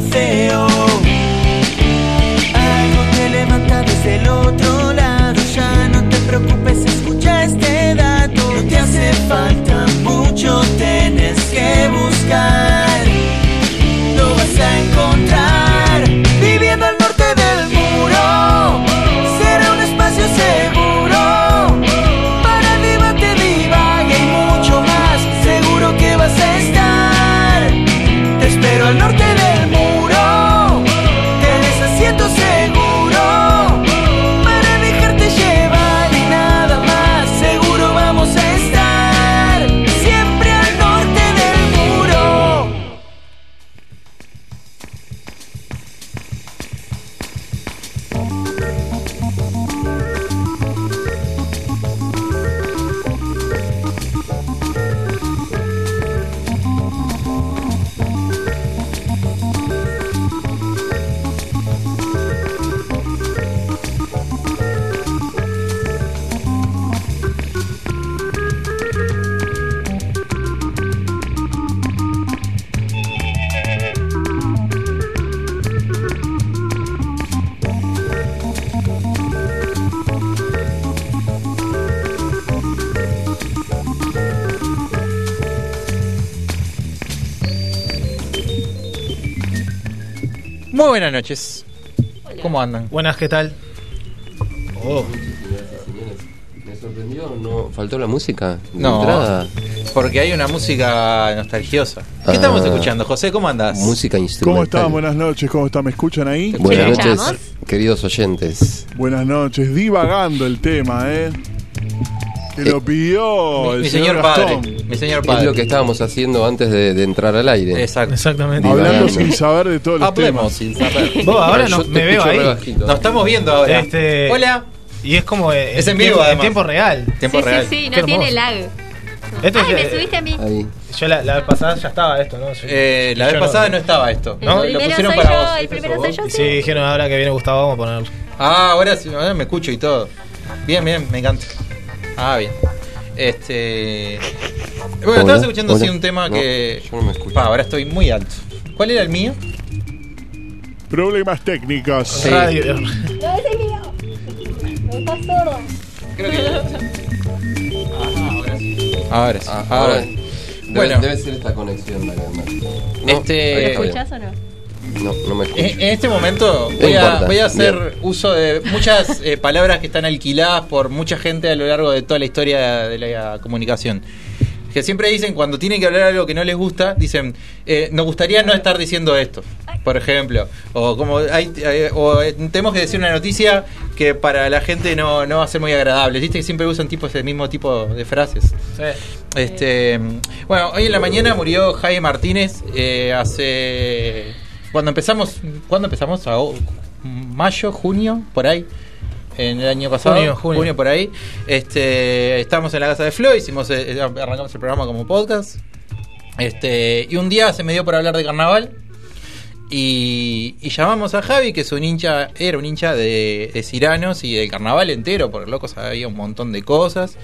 está feo. Algo te levanta desde el otro lado. Ya no te preocupes, escucha este dato. No te hace falta mucho, tienes que buscar. Buenas noches. ¿Cómo andan? Buenas, ¿qué tal? Oh, Me sorprendió, ¿no? ¿Faltó la música? de No, entrada? porque hay una música nostalgiosa. ¿Qué Ah. estamos escuchando, José? ¿Cómo andás? Música ¿Cómo instrumental. están? Buenas noches, ¿cómo están? ¿Me escuchan ahí? Buenas noches, queridos oyentes. Buenas noches, divagando el tema, ¿eh? Que lo pidió Mi, el mi señor, señor Gastón. padre. Mi señor Es padre. lo que estábamos haciendo antes de, de entrar al aire. Exacto. exactamente. Hablando sin saber de todos los Hablemos temas. sin saber. Vos ahora no, te me veo ahí. bajito. Nos estamos viendo ahora. Este- Hola. Y es como. eh, Es en vivo, tiempo, además. tiempo real. Tiempo sí, real. sí, sí, no tiene lag. Esto Ay, es- me subiste a mí. Ahí. Yo la, la vez pasada ya estaba esto, ¿no? Eh, la vez pasada no estaba esto. El ¿No? Lo pusieron soy para yo, vos. el ¿Este primero sos soy vos? yo, Y sí. sí, dijeron ahora que viene Gustavo, vamos a ponerlo. Ah, ahora, sí, ahora me escucho y todo. Bien, bien, me encanta. Ah, bien. Este. Bueno, Hola, estabas escuchando así un tema No, que. yo no me escucho. Pa, ahora estoy muy alto. ¿Cuál era el mío? Problemas técnicos. Sí. Radio. No, ese es mío. Estás sordo. Creo que. ahora sí. Ahora sí. Ah, ahora ahora. sí. Debe, Bueno. debe ser esta conexión la que. No, Este- ¿Me escuchás o no? No, no me escucho. En, este momento No voy a, importa. voy a hacer Bien. uso de muchas eh, palabras que están alquiladas por mucha gente a lo largo de toda la historia de la comunicación. Que siempre dicen, cuando tienen que hablar algo que no les gusta, dicen, eh, nos gustaría no estar diciendo esto, por ejemplo. O como hay, eh, o eh, tenemos que decir una noticia que para la gente no, no va a ser muy agradable. ¿Viste que siempre usan tipo ese mismo tipo de frases? Sí. Este, bueno, hoy en la mañana murió Jaime Martínez. eh, hace. Cuando empezamos. ¿Cuándo empezamos? ¿A mayo, junio, por ahí. En el año pasado. Junio, junio. por ahí. Este, estábamos en la casa de Flo, hicimos, eh, arrancamos el programa como podcast. Este, y un día se me dio por hablar de carnaval. Y, y llamamos a Javi, que es un hincha, era un hincha de, de Ciranos y del carnaval entero, porque loco sabía un montón de cosas.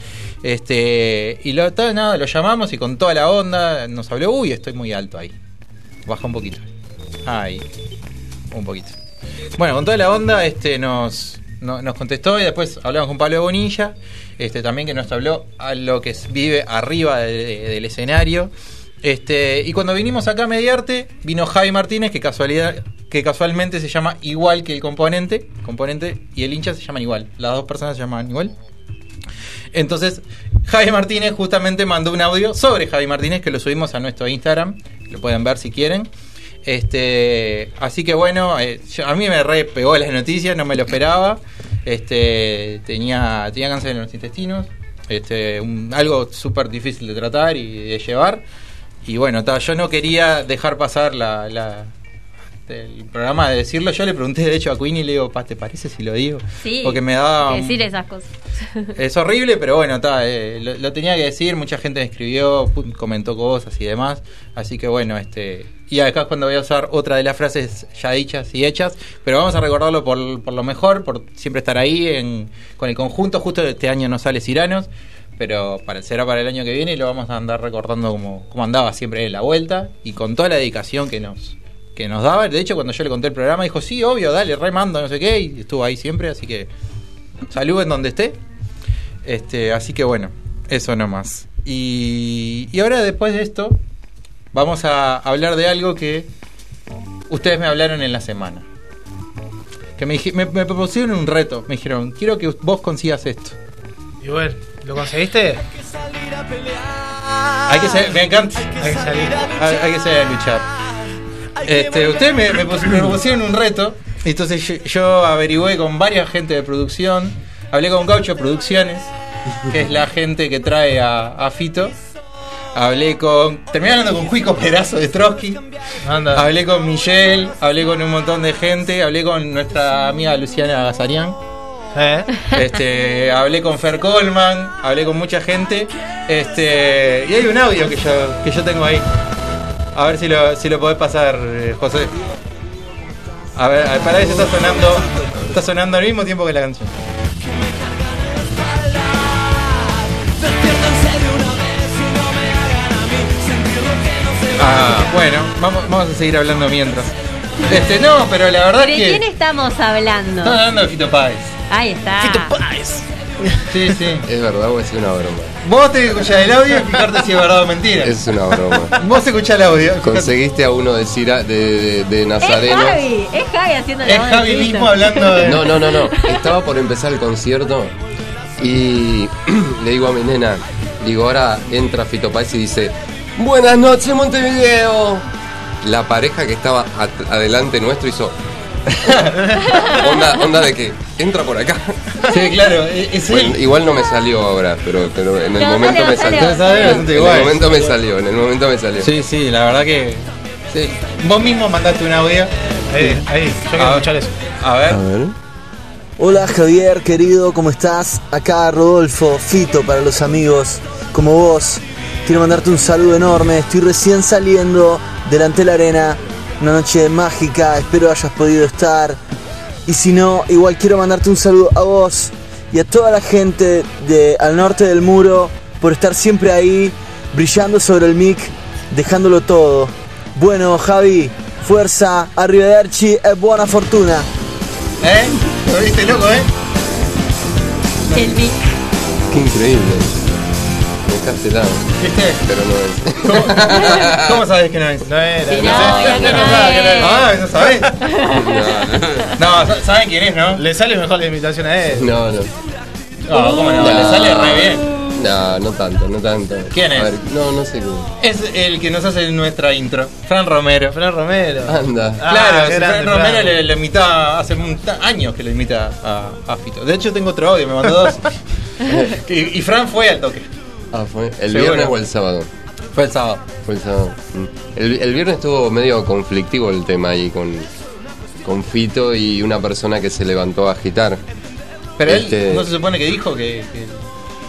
Este, y lo, nada, lo llamamos y con toda la onda nos habló, uy, estoy muy alto ahí. Baja un poquito. Ahí. Un poquito. Bueno, con toda la onda, este nos, no- nos contestó y después hablamos con Pablo Bonilla, este también que nos habló a lo que vive arriba de- de- del escenario. Este, y cuando vinimos acá a Mediarte, vino Javi Martínez, que casualidad, que casualmente se llama igual que el componente, componente y el hincha se llaman igual. Las dos personas se llaman igual. Entonces, Javi Martínez justamente mandó un audio sobre Javi Martínez que lo subimos a nuestro Instagram. Lo pueden ver si quieren. Este, así que bueno, eh, yo- a mí me re pegó las noticias, no me lo esperaba. Este, tenía, tenía cáncer en los intestinos. Este, un- algo súper difícil de tratar y de llevar. Y bueno, ta, yo no quería dejar pasar la, la- el programa de decirlo. Yo le pregunté de hecho a Queen y le digo, "Pa, ¿te parece si lo digo? Sí. Porque me un- Decir esas cosas. es horrible, pero bueno, está, eh, lo, lo tenía que decir, mucha gente me escribió, comentó cosas y demás, así que bueno, este y acá cuando voy a usar otra de las frases ya dichas y hechas, pero vamos a recordarlo por, por lo mejor, por siempre estar ahí en, con el conjunto, justo este año no sale Ciranos, pero será para el año que viene y lo vamos a andar recordando como, como andaba siempre en la vuelta y con toda la dedicación que nos, que nos daba. De hecho, cuando yo le conté el programa, dijo, sí, obvio, dale, remando, no sé qué, y estuvo ahí siempre, así que salud en donde esté. Este, así que bueno, eso nomás. Y, y ahora después de esto, vamos a hablar de algo que ustedes me hablaron en la semana. Que me, me, me propusieron un reto. Me dijeron, quiero que vos consigas esto. Y bueno, ¿lo conseguiste? Hay que ser, me encanta. Hay que salir. Hay, hay que salir a luchar. Este, ustedes me propusieron un reto. Entonces yo, yo averigüé con varias gente de producción. Hablé con Gaucho Producciones, que es la gente que trae a, a Fito. Hablé con. Terminé hablando con Cuico Perazo de Trotsky. Anda. Hablé con Michelle. Hablé con un montón de gente. Hablé con nuestra amiga Luciana Gazarian. ¿Eh? Este, hablé con Fer Coleman, hablé con mucha gente. Este, y hay un audio que yo, que yo tengo ahí. A ver si lo, si lo podés pasar, eh, José. A ver, a ver, para eso está sonando. Está sonando al mismo tiempo que la canción. Ah, bueno, vamos, vamos a seguir hablando mientras. Este, no, pero la verdad ¿De que. quién estamos hablando? Estamos hablando de Fito Páez. Ahí está. Sí, sí. ¿Es verdad o es una broma? Vos tenés que escuchar el audio y fijarte si es verdad o mentira. Es una broma. Vos escuchá el audio. Conseguiste a uno de, Cira, de, de, de Es Nazareno. Javi, es Javi haciendo la Es voz de Javi Fito. mismo hablando de. No, no, no, no. Estaba por empezar el concierto y le digo a mi nena, digo, ahora entra Fito Páez y dice, Buenas noches Montevideo. La pareja que estaba adelante nuestro hizo... onda, onda de que entra por acá. Sí, claro, es es Bueno, él. igual no me salió ahora, pero, pero en el No, momento salió, me salió. En el igual. momento me salió, en el momento me salió. Sí, sí, la verdad que. sí. Vos mismo mandaste un audio. Ahí, ahí. Yo quiero escuchar eso. A ver. A ver. Hola Javier, querido, ¿cómo estás? Acá Rodolfo, Fito para los amigos, como vos. Quiero mandarte un saludo enorme, estoy recién saliendo delante de la arena, una noche mágica, espero hayas podido estar. Y si no, igual quiero mandarte un saludo a vos y a toda la gente de al norte del muro por estar siempre ahí, brillando sobre el mic, dejándolo todo. Bueno, Javi, fuerza, arrivederci e buona fortuna. ¿Eh? ¿Lo viste loco, eh? El mic. Qué increíble. Helado, ¿Viste? pero no es. ¿Cómo, cómo sabés que no es? No era. Sí, no no, no era. Ah, eso sabés. No, sa- saben quién es, ¿no? Le sale mejor la invitación a él. No, no. No, cómo no, le sale re bien. No, no tanto, no tanto. ¿Quién es? A ver, no, no sé quién. Es el que nos hace nuestra intro, Fran Romero. Fran Romero. Anda. Ah, claro, qué si grande, Fran Romero Fran. le, le invita, hace un- años que le invita a, a Fito. De hecho, tengo otro audio, me mandó dos. y, y Fran fue al toque. Ah, fue. ¿El Seguro. viernes o el sábado? Fue el sábado. Fue el sábado. Mm. El, el viernes estuvo medio conflictivo el tema ahí con, con Fito y una persona que se levantó a agitar. Pero Este- él no se supone que dijo que. que-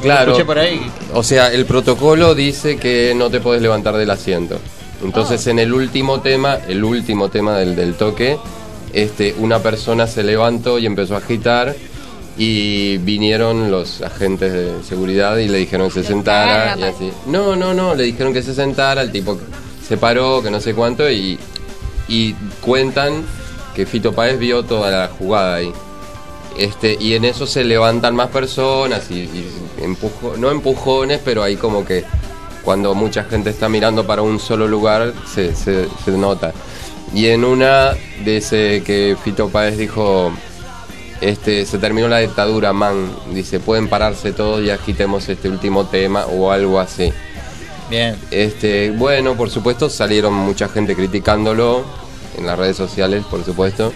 Claro. Escuché por ahí. O sea, el protocolo dice que no te puedes levantar del asiento. Entonces, Ah. en el último tema, el último tema del, del toque, este, una persona se levantó y empezó a agitar y vinieron los agentes de seguridad y le dijeron que se sentara y así. No, no, no, le dijeron que se sentara, el tipo se paró, que no sé cuánto y, y cuentan que Fito Páez vio toda la jugada ahí. Este, y en eso se levantan más personas y, y empujo, no empujones, pero ahí como que cuando mucha gente está mirando para un solo lugar se, se- se nota. Y en una de ese que Fito Páez dijo, este, se terminó la dictadura, man, dice, pueden pararse todos y agitemos este último tema o algo así. Bien. Este, bueno, por supuesto salieron mucha gente criticándolo en las redes sociales, por supuesto,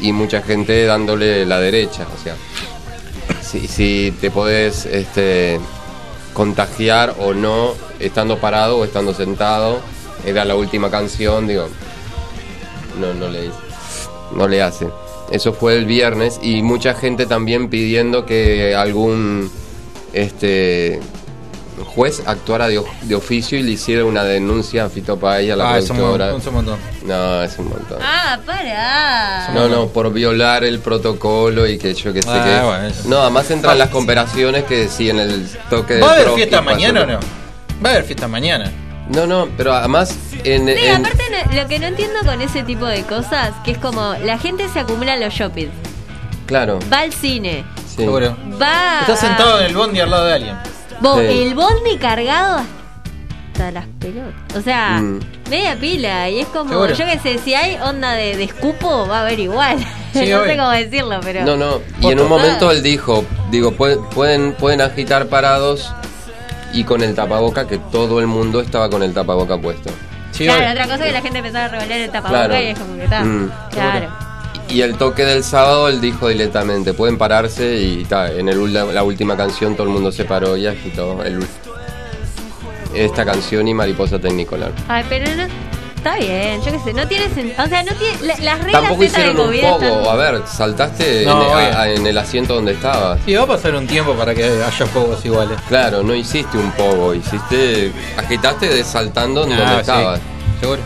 y mucha gente dándole la derecha, o sea, si, si te podés este, contagiar o no estando parado o estando sentado, era la última canción, digo, no, no le no le hace. Eso fue el viernes y mucha gente también pidiendo que algún este juez actuara de, de oficio y le hiciera una denuncia a Fito Páez a la Ah, es un, productora. mon- es un montón. No, es un montón. Ah, para. No, no, por violar el protocolo y que yo que sé Ah, qué. bueno, eso. No, además entran las comparaciones que sí en el toque de ¿Va a haber fiesta mañana o no? Va a haber fiesta mañana. No, no, pero además en, Sí, en- aparte lo que no entiendo con ese tipo de cosas, que es como la gente se acumula en los shoppings, Claro. va al cine, Sí. Seguro. va. Estás a- sentado en el bondi al lado de alguien. Vos, Sí. el bondi cargado hasta las pelotas. O sea, Mm. media pila. Y es como, Seguro. yo qué sé, si hay onda de, de escupo, va a haber igual. Sí, no sé cómo decirlo, pero. No, no. Y en un momento él dijo, digo, pueden, pueden agitar parados y con el tapaboca, que todo el mundo estaba con el tapaboca puesto. Sí, claro, obvio. otra cosa que la gente empezaba a revolear el tapabocas Claro. y es como que está. Mm, claro. Y el toque del sábado él dijo directamente, pueden pararse y ta, en el, la última canción todo el mundo se paró y agitó el, esta canción y Mariposa Tecnicolor. Ay, pero no. Está bien, yo qué sé, no tiene sentido. O sea, no tiene. la- las reglas Tampoco hicieron un COVID poco, están- a ver, saltaste No, en, a- en el asiento donde estabas. Sí, va a pasar un tiempo para que haya juegos iguales. Claro, no hiciste un poco, hiciste, agitaste de saltando en donde Ah, sí, estabas. Seguro.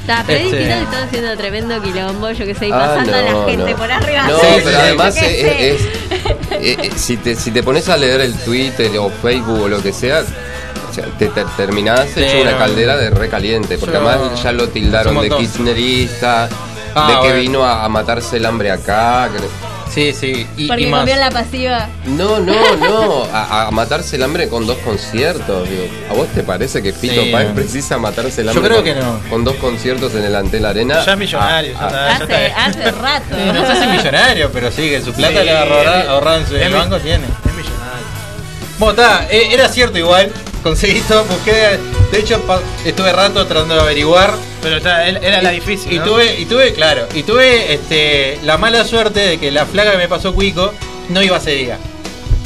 Está, pero es Este- distinto que están haciendo tremendo quilombo, yo que sé, y Ah, pasando a la no, gente no. por arriba. No, Sí, pero sí, además yo qué es, sé. es- eh, eh, si, te, si te pones a leer el Twitter o Facebook o lo que sea, sea, te, te terminás Sí, hecho una no. caldera de recaliente, porque Yo- además ya lo tildaron de kirchnerista, Ah, de que bueno. vino a, a matarse el hambre acá. que- Sí, sí. Y, y Porque más. comió la pasiva. No, no, no, a, a matarse el hambre con dos conciertos. digo. ¿A vos te parece que Fito Sí, Páez precisa matarse el Yo hambre creo con, que no. con dos conciertos en el Antel Arena? Ya es millonario, ya, Ah, está, ya está Hace, hace rato. Sí, no sé si millonario, pero sí, que su plata Sí, le ahorrada, es- ahorrada en su el banco tiene. Es millonario. Bueno, está, eh, era cierto igual. Conseguí todo, busqué. De hecho, estuve rato tratando de averiguar. Pero era la difícil. Y ¿no? tuve, y tuve, claro, y tuve este, la mala suerte de que la flaca que me pasó Cuico no iba ese día.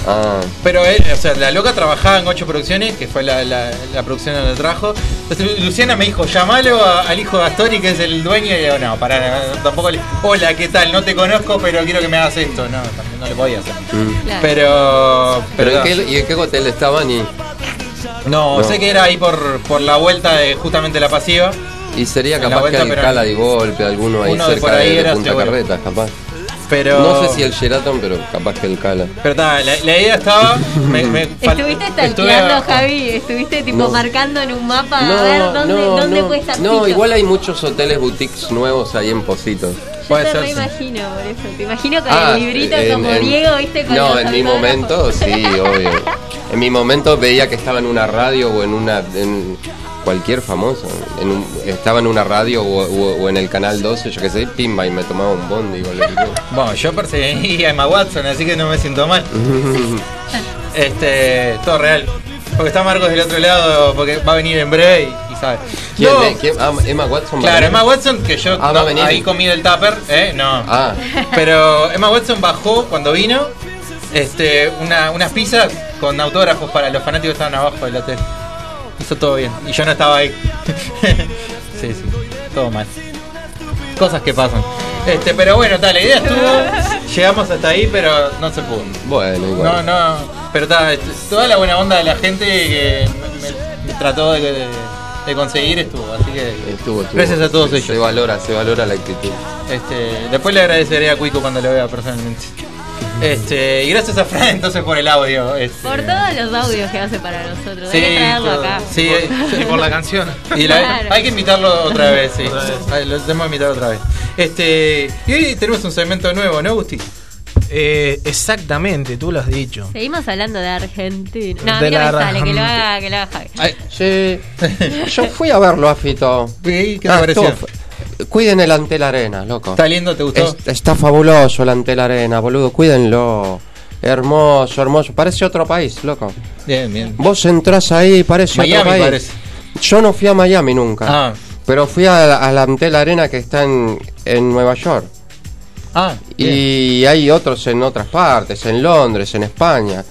Ah, Pero él, o sea, la loca trabajaba en ocho producciones, que fue la, la- la producción donde trajo. Entonces Luciana me dijo, llamalo a- al hijo de Astori, que es el dueño, y digo, no, para, tampoco le. Hola, ¿qué tal? No te conozco, pero quiero que me hagas esto. No, también no le podía hacer. mm. Pero. ¿Pero en no. qué, y en qué hotel estaban? Y, No, No. sé que era ahí por, por la vuelta de justamente la pasiva. y sería capaz vuelta, que hay pero cala de golpe, alguno ahí Uno de cerca por ahí de, de era Punta seguro. Carretas, capaz. Pero. No sé si el Sheraton, pero capaz que el cala. Pero ta, la, la idea estaba. Me, me fal- Estuviste estuve stalkeando, a- Javi. Estuviste tipo No. marcando en un mapa a ver dónde, dónde puede estar no, igual hay muchos hoteles boutiques nuevos ahí en Positos. Yo Puede te ser, imagino por eso. Te imagino con Ah, el librito en- como en- Diego, ¿viste? Con no, en mi momento sí, obvio. En mi momento veía que estaba en una radio o en una en cualquier famoso. En un- estaba en una radio o, o- o en el canal 12, yo qué sé, pimba y me tomaba un bondi que. Bueno, yo perseguí a Emma Watson, así que no me siento mal. Este, todo real. Porque está Marcos del otro lado, porque va a venir en breve y, y sabe. ¿Quién, No, eh? ¿Quién? Ah, Emma Watson. Claro. Emma Watson, que yo Ah, no, ahí comí del tupper, ¿eh? No. Ah, Pero Emma Watson bajó cuando vino este, una, unas pizzas con autógrafos para los fanáticos que estaban abajo del hotel. Hizo todo bien. Y yo no estaba ahí. sí, sí. Todo mal. Cosas que pasan. Este, pero bueno, tal, la idea estuvo. Llegamos hasta ahí, pero no se pudo. bueno, No, igual. no. Pero ta, este, toda la buena onda de la gente que me, me- me trató de, de- de conseguir estuvo. Así que. Estuvo, estuvo. Gracias a todos Se- ellos. Se valora, se valora la actitud. Este, después le agradeceré a Cuico cuando lo vea personalmente. Este, y gracias a Fran entonces por el audio. este. Por todos los audios que hace para nosotros. Sí, Hay que traerlo todo. acá. Sí, eh, Y por la canción. y la- Claro. hay que invitarlo otra vez, sí. Otra vez. Ay, Lo tenemos que invitar otra vez. Este, y hoy tenemos un segmento nuevo, ¿no, Gusti? Eh, exactamente, tú lo has dicho. Seguimos hablando de Argentina. No, a De mí no me la sale, que lo haga, que lo haga Javi. Sí, yo fui a verlo a Fito. ¿Qué te Ah, pareció? Cuiden el Antel Arena, loco. ¿Está lindo? ¿Te gustó? Es- está fabuloso el Antel Arena, boludo. Cuídenlo. Hermoso, hermoso. Parece otro país, loco. Bien, bien. Vos entrás ahí y parece Miami otro país. parece. Yo no fui a Miami nunca. Ah, Pero fui a la, a la Antel Arena que está en, en Nueva York. ah. Y hay otros en otras partes, en Londres, en España.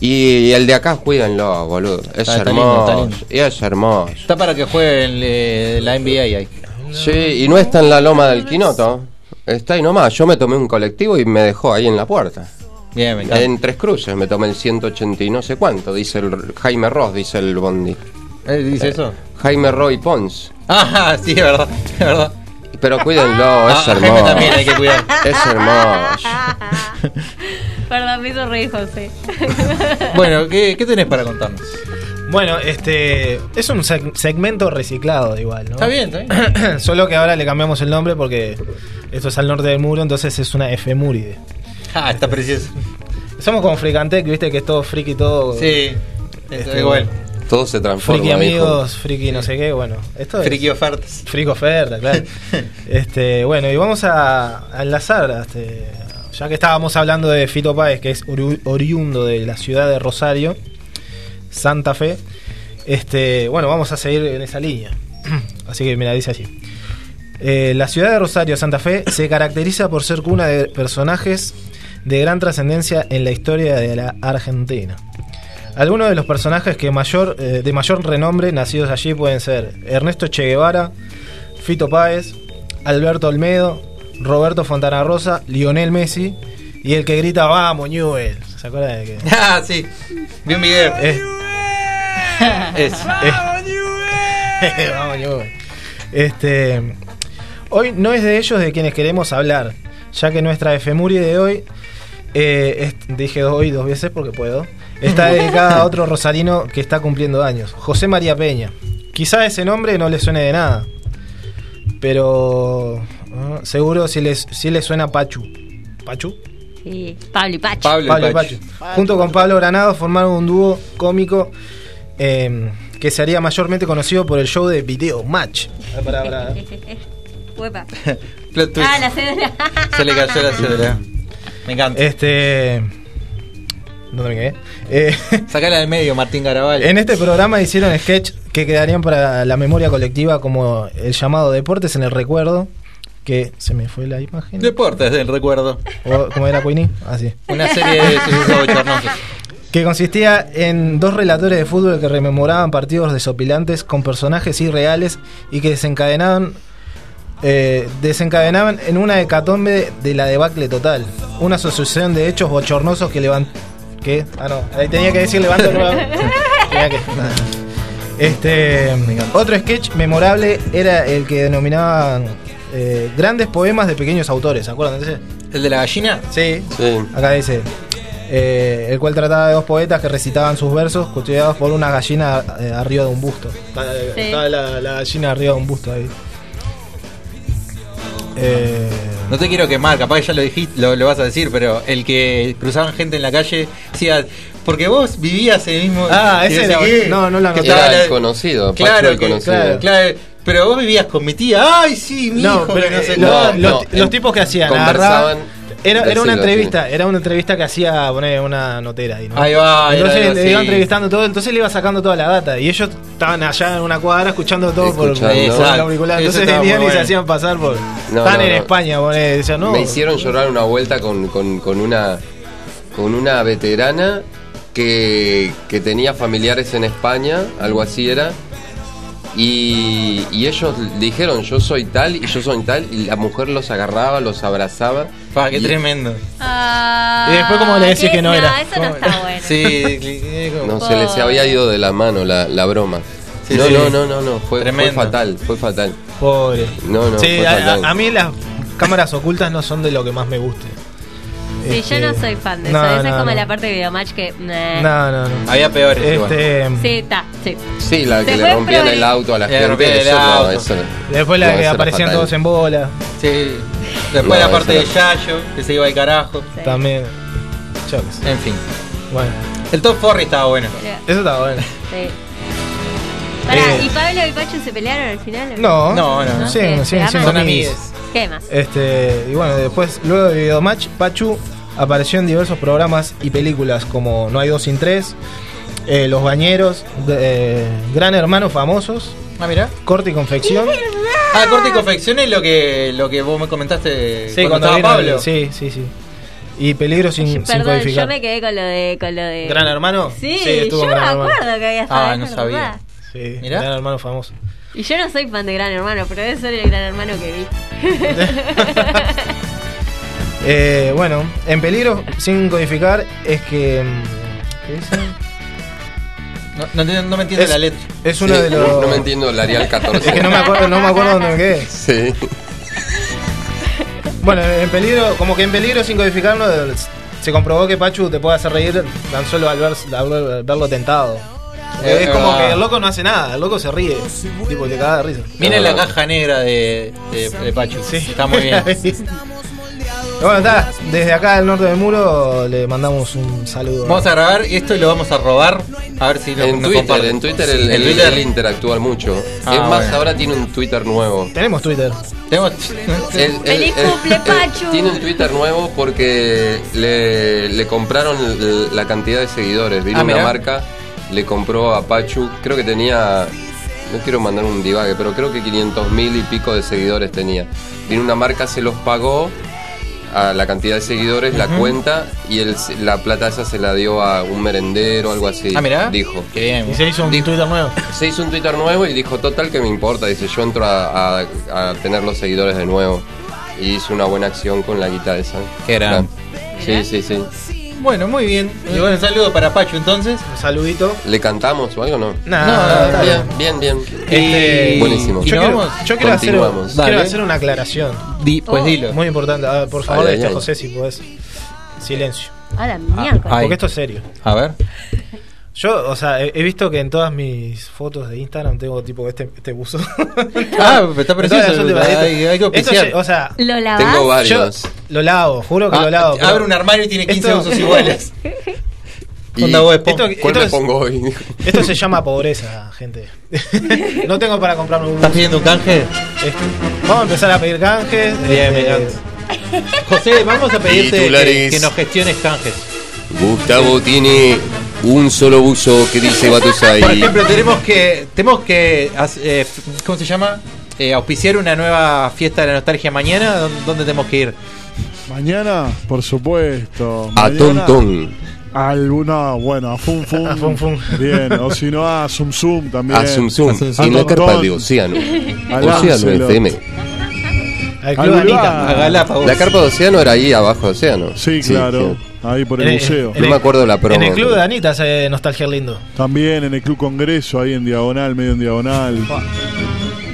Y el de acá, cuídenlo, boludo. Es Está- está lindo, hermoso. está lindo. Y es hermoso. Está para que jueguen eh, la NBA ahí. Sí, y no está en la loma del Quinoto. Está ahí nomás. Yo me tomé un colectivo y me dejó ahí en la puerta. Bien, me encanta. En Tres Cruces me tomé el 180 y no sé cuánto, dice el Jaime Ross, dice el Bondi. Eh, ¿Dice eso? Jaime Roy Pons. Ah, sí, es verdad, es verdad. Pero cuídenlo, Ah, es a Jaime hermoso. también hay que cuidar. Es hermoso. Perdón, me hizo reír, José. Bueno, ¿qué, qué tenés para contarnos? Bueno, este es un seg- segmento reciclado igual, ¿no? Está bien, está bien. Solo que ahora le cambiamos el nombre porque esto es al norte del muro, entonces es una efemúride. Ah, está precioso. Somos como Fricantec, viste que es todo friki, todo. Sí, Este, es igual. Todo se transforma. Friki amigos, friki no sé qué, bueno. Esto es. Friki ofertas. Frico oferta, claro. este, bueno, y vamos a, a enlazar, este, ya que estábamos hablando de Fito Páez, que es ori- oriundo de la ciudad de Rosario, Santa Fe. Este, bueno, vamos a seguir en esa línea. Así que mira, dice así. Eh, la ciudad de Rosario, Santa Fe, se caracteriza por ser cuna de personajes de gran trascendencia en la historia de la Argentina. Algunos de los personajes que mayor, eh, de mayor renombre nacidos allí pueden ser Ernesto Che Guevara, Fito Páez, Alberto Olmedo, Roberto Fontana Rosa, Lionel Messi y el que grita Vamos, Newell. ¿Se acuerdan de que? Ah, sí. Vi un video. Es- Es. Vamos, Newell. Este, hoy no es de ellos de quienes queremos hablar, ya que nuestra efeméride de hoy, eh, es- dije hoy dos veces porque puedo, está dedicada a otro rosarino que está cumpliendo años, José María Peña. Quizá ese nombre no le suene de nada, pero ah, seguro si les, si le suena Pachu. ¿Pachu? Sí, Pablo y Pacho. Pablo, Pablo y y Pacho. Pachu. Junto con Pablo Granado formaron un dúo cómico eh, que sería mayormente conocido por el show de Video Match. Ah, pará, pará. Uepa. Plot twist. Ah, la cédula. Se le cayó la cédula. Me encanta. Este. ¿Dónde me quedé? Eh, Sacala del medio, Martín Garabal. en este programa hicieron sketch que quedarían para la memoria colectiva como el llamado Deportes en el Recuerdo. Que se me fue la imagen. Deportes del recuerdo. O, ¿Cómo era Queenie? Así. Una serie de sucesos bochornosos. Que consistía en dos relatores de fútbol que rememoraban partidos desopilantes con personajes irreales y que desencadenaban eh, desencadenaban en una hecatombe de la debacle total. Una sucesión de hechos bochornosos que levant... ¿Qué? Ah, no. Ahí tenía que decir levanto nuevamente. Tenía que... nada. Este, otro sketch memorable era el que denominaban eh, grandes poemas de pequeños autores, ¿se acuerdan de ese? ¿El de la gallina? Sí, Sí. Acá dice, eh, el cual trataba de dos poetas que recitaban sus versos custodiados por una gallina eh, arriba de un busto. Estaba, Sí. estaba la, la gallina arriba de un busto ahí. Eh, No te quiero quemar, capaz que ya lo dijiste, lo, lo vas a decir, pero el que cruzaban gente en la calle decía, porque vos vivías el mismo. Ah, ese era- no, no Era la- el conocido, Claro, el que- conocido. claro. claro, pero vos vivías con mi tía. Ay, sí, mi no, hijo, pero que no sé eh, No, los, no, los en- tipos que hacían, conversaban agarraban- Era, era una entrevista, era una entrevista que hacía poner una notera ahí, ¿no? Ahí va, Entonces le iba entrevistando todo, entonces le iba sacando toda la data. Y ellos estaban allá en una cuadra escuchando todo por, el auricular. Eso Entonces venían y se hacían pasar por. No, Están no, en no. España, decían, no. Me hicieron llorar una vuelta con, con- con una con una veterana que, que tenía familiares en España, algo así era. Y, y ellos dijeron, yo soy tal y yo soy tal, y la mujer los agarraba, los abrazaba. Pa, qué y- tremendo. Ah, Y después, ¿cómo le decís que no era? eso no está bueno. Sí, No, se les había ido de la mano la, la broma. Sí, no, sí. no, no, no, no, fue, fue Tremendo. fatal, fue fatal. Pobre. No, no, Sí, fue a, fatal. a- a mí las cámaras ocultas no son de lo que más me guste. Sí, Este, yo no soy fan de no, eso. Esa no, es como no. la parte de videomatch que. nah. No, no, no. Había peores. Este, Sí, está, sí. Sí, la que le rompían el auto a la Le rompían gente, el eso no, auto. eso no. Después la No, que aparecían fatal. todos en bola. Sí. Después No, la parte de Yayo, que se iba al carajo. Sí. También. Sé. En fin. Bueno, El Top Forry estaba bueno. eso está bueno. Sí. Pará, Eh. ¿y Pablo y Pacho se pelearon al final? No, No, no, no. Siguen amigos. ¿Qué más? Este, y bueno, después, luego de Videomatch, Pachu apareció en diversos programas y películas como No hay dos sin tres, eh, Los Bañeros, eh, Gran Hermano Famosos, Ah, mira. Corte y Confección. Ah, corte y confección es lo que, lo que vos me comentaste Sí, cuando, cuando estaba vino el- Pablo. Sí, sí, sí. Y Peligro sin, sin Perdón, codificar. yo me quedé con lo de. Con lo de... ¿Gran Hermano? Sí, estuvo yo me Hermano. acuerdo que había estado. Ah, no verdad. sabía. Sí, Mirá. Gran Hermano Famoso. Y yo no soy fan de Gran Hermano, pero debe ser el Gran Hermano que vi. Eh, bueno, en peligro sin codificar es que. mm, ¿Qué dice? No, no, entiendo- no me entiendo Es- la letra. Es Sí, uno de los. no, me entiendo el Arial 14. Es que no me acuerdo, no me acuerdo dónde me quedé. Sí. Bueno, en peligro, como que en peligro sin codificarlo, se comprobó que Pachu te puede hacer reír tan solo al, ver- al ver- verlo tentado. Es Eh, como ah. que el loco no hace nada, el loco se ríe. Tipo, te caga de risa. Miren la caja negra de, de, de Pachu. Está muy bien. bueno, está, desde acá del norte del muro le mandamos un saludo. Vamos a grabar esto y lo vamos a robar. A ver si lo En nos Twitter, comparte. en Twitter él- Twitter. interactúa mucho. Ah, es más, bueno. ahora tiene un Twitter nuevo. Tenemos Twitter. Tenemos- ¡Feliz cumple, Pachu! Tiene un Twitter nuevo porque le, le compraron la cantidad de seguidores. Vino Ah, una mirá. marca, le compró a Pachu, creo que tenía, no quiero mandar un divague, pero creo que 500 mil y pico de seguidores tenía. Vino una marca, se los pagó a la cantidad de seguidores, la cuenta, y el, la plata esa se la dio a un merendero o algo así. Ah, mirá. Dijo. Qué bien. Y se hizo un Twitter nuevo. Se hizo un Twitter nuevo y dijo, total que me importa, dice, yo entro a, a- a tener los seguidores de nuevo. Y hizo una buena acción con la guita esa. Qué gran. Sí, sí, sí. Bueno, muy bien. Y bueno, un saludo para Pachu entonces. Un saludito. ¿Le cantamos o algo no? Nada, No, bien, bien, bien. Este, Buenísimo. Yo ¿Y nos quiero, yo quiero hacer, quiero hacer una aclaración. Di- pues Oh. dilo. Muy importante. Ver, por favor, Ay, ay, este ay. José, si podés. Silencio. A la mierda. Porque esto es serio. A ver. Yo, o sea, he, he visto que en todas mis fotos de Instagram tengo tipo este, este buzo. Ah, pero está precioso. Entonces, yo Hay, hay que Esto auspiciar. se- o sea, ¿Lo lavás? Tengo yo varios. lo lavo, juro que Ah, lo lavo. pero- abre un armario y tiene 15 Esto- usos iguales. Y- esto- ¿Cuál esto me es- pongo hoy? Esto se llama pobreza, gente. no tengo para comprarme un ¿Estás buzo. pidiendo un canje? Vamos a empezar a pedir canjes. Bien, me encanta. José, vamos a pedirte que, que nos gestiones canjes. Gustavo tiene un solo buzo que dice Batusai. Por ejemplo, tenemos que, tenemos que, eh, ¿cómo se llama? Eh, auspiciar una nueva fiesta de la nostalgia mañana. ¿Dónde, dónde tenemos que ir? Mañana, por supuesto. A Mañana, Ton Ton. a Alguna, bueno, a Fun Fun. A Fun Fun. Bien, o si no a Zum Zum también. A Zum Zum. En la carpa de. Océano. Océano. FM. Al Club. Anita. A Galápagos. La carpa de Océano era ahí abajo de Océano. Sí, claro. Ahí por el En- museo. el- me acuerdo la promo. En el Club de Anita hace nostalgia lindo. También en el Club Congreso, ahí en diagonal, medio en diagonal.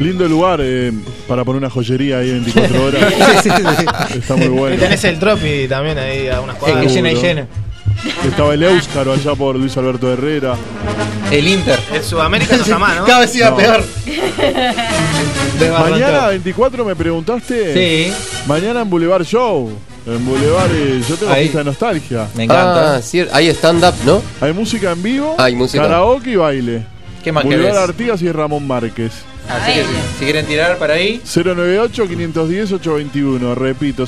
Lindo lugar eh, para poner una joyería ahí 24 horas. Sí, sí, sí. Está muy Y bueno. tenés el Tropi también ahí a unas Eh, cuadras. que llena y llena. Estaba el Éuscaro allá por Luis Alberto Herrera. El Inter. En Sudamérica no está más, ¿no? Cada vez iba No. peor. De Mañana Barranco. 24 me preguntaste. Sí, Mañana en Boulevard Show. En Boulevard eh, yo tengo Ahí. fiesta de nostalgia. me encanta. Ah, sí, hay stand-up, ¿no? Hay música en vivo, Hay música. karaoke y baile. ¿Qué más Boulevard querés? Artigas y Ramón Márquez. Así que si, si quieren tirar para ahí, 098-510-821. Repito,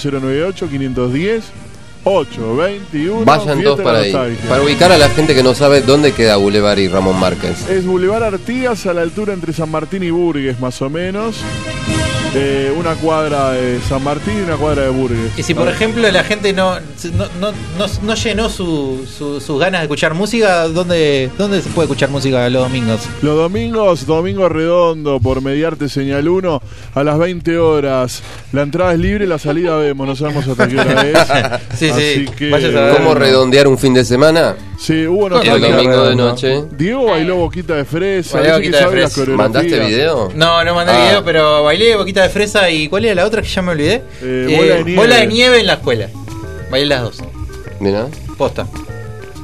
098-510-821. Vayan fiesta todos de para ahí. nostalgia. Para ubicar a la gente que no sabe dónde queda Boulevard y Ramón Márquez. Es Boulevard Artigas a la altura entre San Martín y Burgues, más o menos. Eh, una cuadra de San Martín y una cuadra de Burgues. y si por ejemplo la gente no no, no, no, no llenó su, su- sus ganas de escuchar música, ¿dónde, ¿dónde se puede escuchar música los domingos? Los domingos, Domingo Redondo, por Mediarte Señal 1, a las 20 horas. La entrada es libre, la salida vemos, no sabemos hasta qué hora es. Sí, sí, Así que, a ver. ¿Cómo redondear un fin de semana? Sí, hubo El nostalgia. domingo de noche. Diego bailó boquita de fresa, Bailé boquita que de fresa. ¿Mandaste video? No, no mandé Ah. video, pero bailé boquita de fresa y ¿cuál era la otra que ya me olvidé? Eh, bola de nieve. bola de nieve en la escuela. Bailé las dos. Mirá. Posta.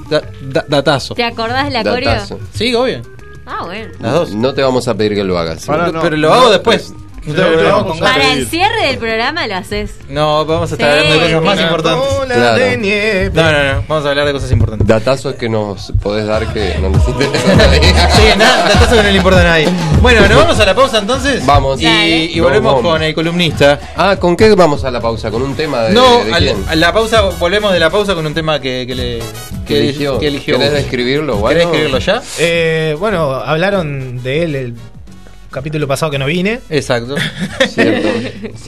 Da- da- datazo. ¿Te acordás la coreo? Datazo. Sí, obvio. Ah, bueno. Las dos. No te vamos a pedir que lo hagas. Pará, no. pero lo hago después. Ganas. Para el cierre del programa lo haces. No, vamos a estar Sí. hablando de cosas más importantes. Claro. de nieve. No, no, no. Vamos a hablar de cosas importantes. Datazo es que nos podés dar que no nos interesa. Sí, nada, datazo que no le importa a nadie. Bueno, nos vamos a la pausa entonces. Vamos. Y, y volvemos Vamos. con el columnista. Ah, ¿con qué vamos a la pausa? ¿Con un tema de, No, de al- quién? a la pausa, volvemos de la pausa con un tema que, que le ¿Qué eligió? que eligió. ¿Querés describirlo? o ¿Querés algo? escribirlo ya? Eh, bueno, hablaron de él el capítulo pasado que no vine. Exacto. Cierto,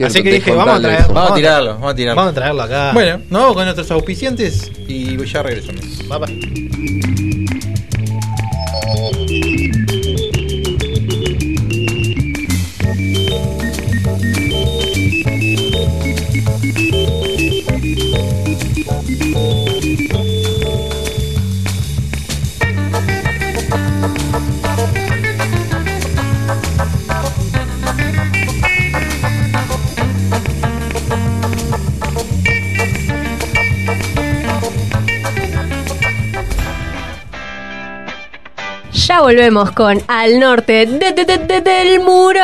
Así que dije, vamos a, traer, vamos, a, tirarlo, vamos a tirarlo. Traerlo acá. Bueno, nos vamos con nuestros auspiciantes y ya regresamos. Bye bye. Thank. Ya volvemos con Al Norte de- de- de- de- del Muro.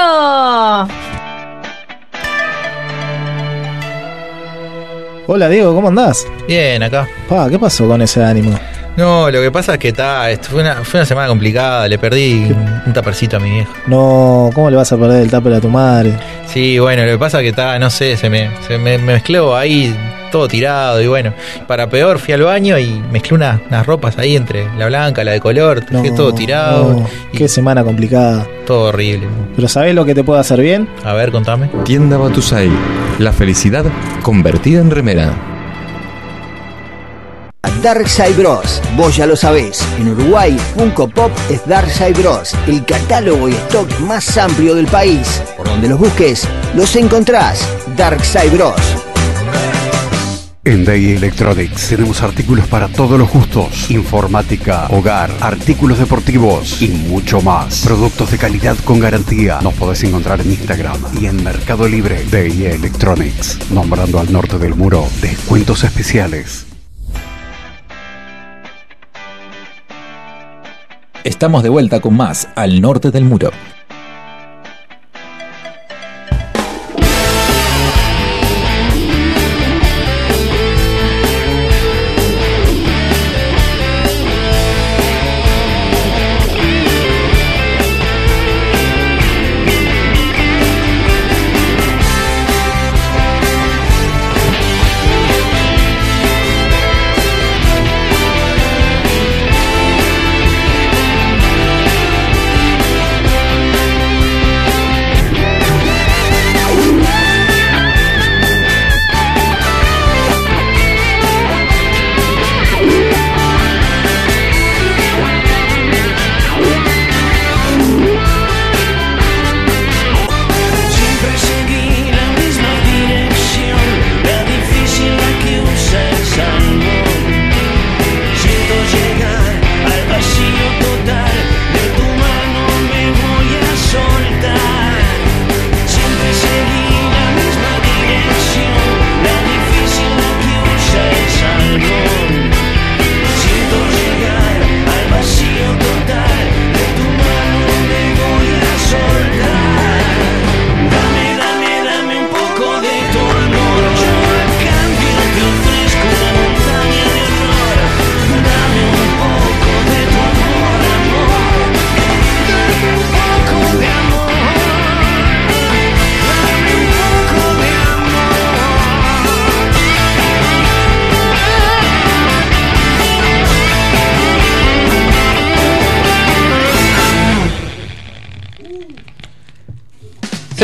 Hola Diego, ¿cómo andás? Bien, acá. Pa, ¿qué pasó con ese ánimo? No, lo que pasa es que está, esto fue una, fue una semana complicada, le perdí un, un tapercito a mi viejo. No, ¿cómo le vas a perder el tupper a tu madre? Sí, bueno, lo que pasa es que está, no sé, se me, se me mezcló ahí todo tirado y bueno, para peor fui al baño y mezclé una- unas ropas ahí entre la blanca, la de color, No, dejé todo tirado, no, y qué semana complicada. todo horrible. Pero ¿sabés lo que te puede hacer bien? A ver, contame. Tienda Batusai. La felicidad convertida en remera. Darkside Bros. Vos ya lo sabés, en Uruguay Funko Pop es Darkside Bros, el catálogo y stock más amplio del país. Por donde los busques, los encontrás. Darkside Bros. En Day Electronics tenemos artículos para todos los gustos, informática, hogar, artículos deportivos y mucho más. Productos de calidad con garantía. Nos podés encontrar en Instagram y en Mercado Libre. Day Electronics, nombrando al norte del muro, descuentos especiales. Estamos de vuelta con más al norte del muro.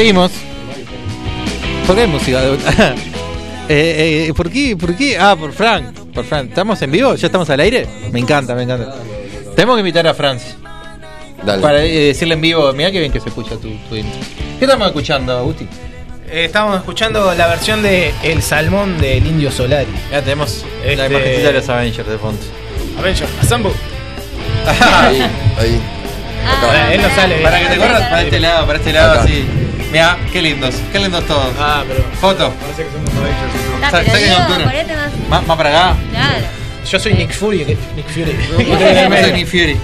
Seguimos. ¿Por qué hay música de eh, eh, ¿Por qué? ¿Por qué? Ah, por Frank. Por Frank. ¿Estamos en vivo? ¿Ya estamos al aire? Me encanta, me encanta. Tenemos que invitar a Franz. Dale. Para eh, decirle en vivo, mira qué bien que se escucha tu, tu intro. ¿Qué estamos escuchando, Agustín? Eh, estamos escuchando la versión de El Salmón del Indio Solari. Ya tenemos la Este- imagen de los Avengers de fondo. Avenger, Assemble. Ahí, ahí. Ah, él no sale. Para que te corras para este lado, para este lado, Acá. así. Mira, qué lindos, qué lindos todos. Ah, pero Foto. parece que somos Avengers. Sa- saquen ponete más. Más, más para acá. Claro. Yo soy Nick Fury. Nick Fury. Yo soy Nick Fury.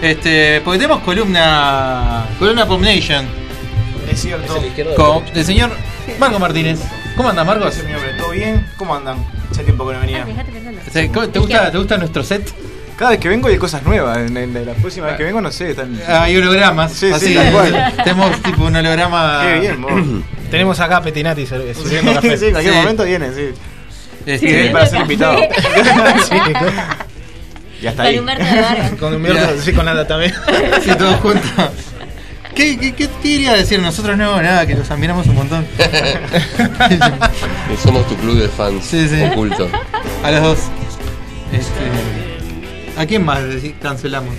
Este, porque tenemos columna. Columna Pop Nation. Es cierto. Con el señor Marco Martínez. ¿Cómo andas, Marcos? Ese es mi nombre. ¿Todo bien? ¿Cómo andan? Hace tiempo que no venía. Ah, fíjate pensando. ¿Te te gusta, ¿Te gusta nuestro set? Cada vez que vengo hay cosas nuevas. En, en la próxima vez que vengo, no sé. Están... Ah, Hay hologramas. Sí, sí, así, tal cual. Tenemos tipo un holograma. Qué bien, vos. Tenemos acá a Petinati sir- sirviendo café. sí, en cualquier Sí. momento viene, sí. Este, Sí, para ser invitado. Sí. Y hasta Con ahí. Humberto. Con Humberto, sí, con nada también. Sí, todos juntos. ¿Qué, qué, qué, qué iría a decir? Nosotros no, nada, que los admiramos un montón. Y somos tu club de fans Sí, sí. oculto. A los dos. Este, ¿A quién más cancelamos?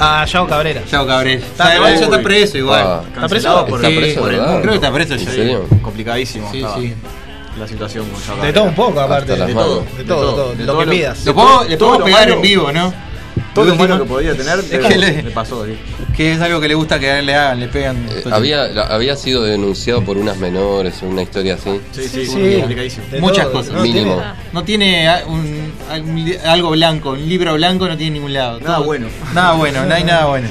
A Yao Cabrera. Yao Cabrera. Está Está, igual, ya preso. está preso igual. Ah, ¿Está preso? Por, mundo. Creo que está preso ya. ¿En serio? Complicadísimo. Sí, estaba sí. La situación con De Yao Cabrera. todo un poco, aparte. De todo, de todo, de todo, De lo que pidas. Lo le lo pegar en vivo, ¿no? Todo lo malo que podía tener, es le- que le, le pasó, sí. que es algo que le gusta que le hagan, le pegan. Eh, había, la- había sido denunciado por unas menores, una historia así. Sí, sí, Sí, complicadísimo. muchas todo, cosas. no Mínimo. tiene- No tiene un- algo blanco, un libro blanco no tiene ningún lado. Nada bueno. Nada bueno, no hay nada bueno.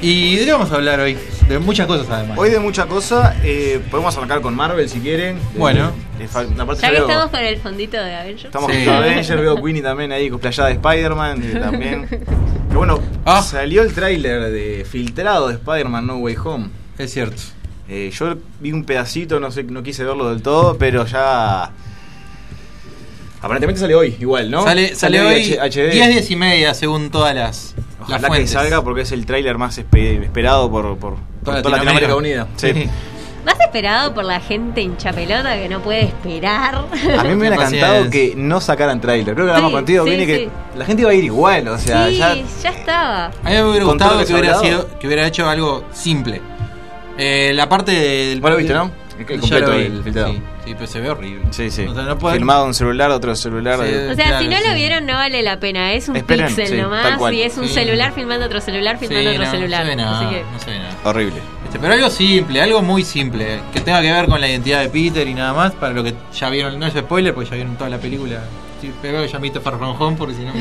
¿Y de qué vamos a hablar hoy? De muchas cosas además. Hoy de mucha cosa, eh, podemos arrancar con Marvel si quieren. Bueno. Parte Ya que veo- estamos con el fondito de Avengers. Estamos Sí. con Avengers, veo Queenie también ahí cosplayada de Spider-Man eh, también. Pero bueno, Ah. salió el tráiler de filtrado de Spider-Man No Way Home. Es cierto. Eh, yo vi un pedacito, no sé, no quise verlo del todo, pero ya. Aparentemente sale hoy, igual, ¿no? Sale, sale hoy H- HD. 10, 10 y media según todas las, las Ojalá que fuentes. salga porque es el tráiler más espe- esperado por, por, por Toda toda Latinoamérica, Latinoamérica. Unida. Sí. Más esperado por la gente hincha pelota que no puede esperar. A mí me hubiera encantado que no sacaran tráiler. Creo que Sí, hablamos contigo, sí, Vini, que sí. la gente iba a ir igual, o sea, sí, ya... ya... estaba. A mí me hubiera gustado que que hubiera, sido, que hubiera hecho algo simple. Eh, la parte del. Vos lo viste, ¿no? El Ya completo lo vi, del filtrado. Sí, pero se ve horrible. Sí, sí. O sea, no puede- Filmado en celular, otro celular. Sí. de- O sea, Claro, si no sí. lo vieron no vale la pena. Es un Esperen, pixel sí, nomás y es un Sí. celular filmando otro celular Sí, filmando otro no, celular. No se ve nada. Así que No se ve nada. Horrible. Este, pero algo simple, algo muy simple, que tenga que ver con la identidad de Peter y nada más, para lo que ya vieron, no es spoiler, porque ya vieron toda la película. Sí, pero ya viste Far From Home, porque si no.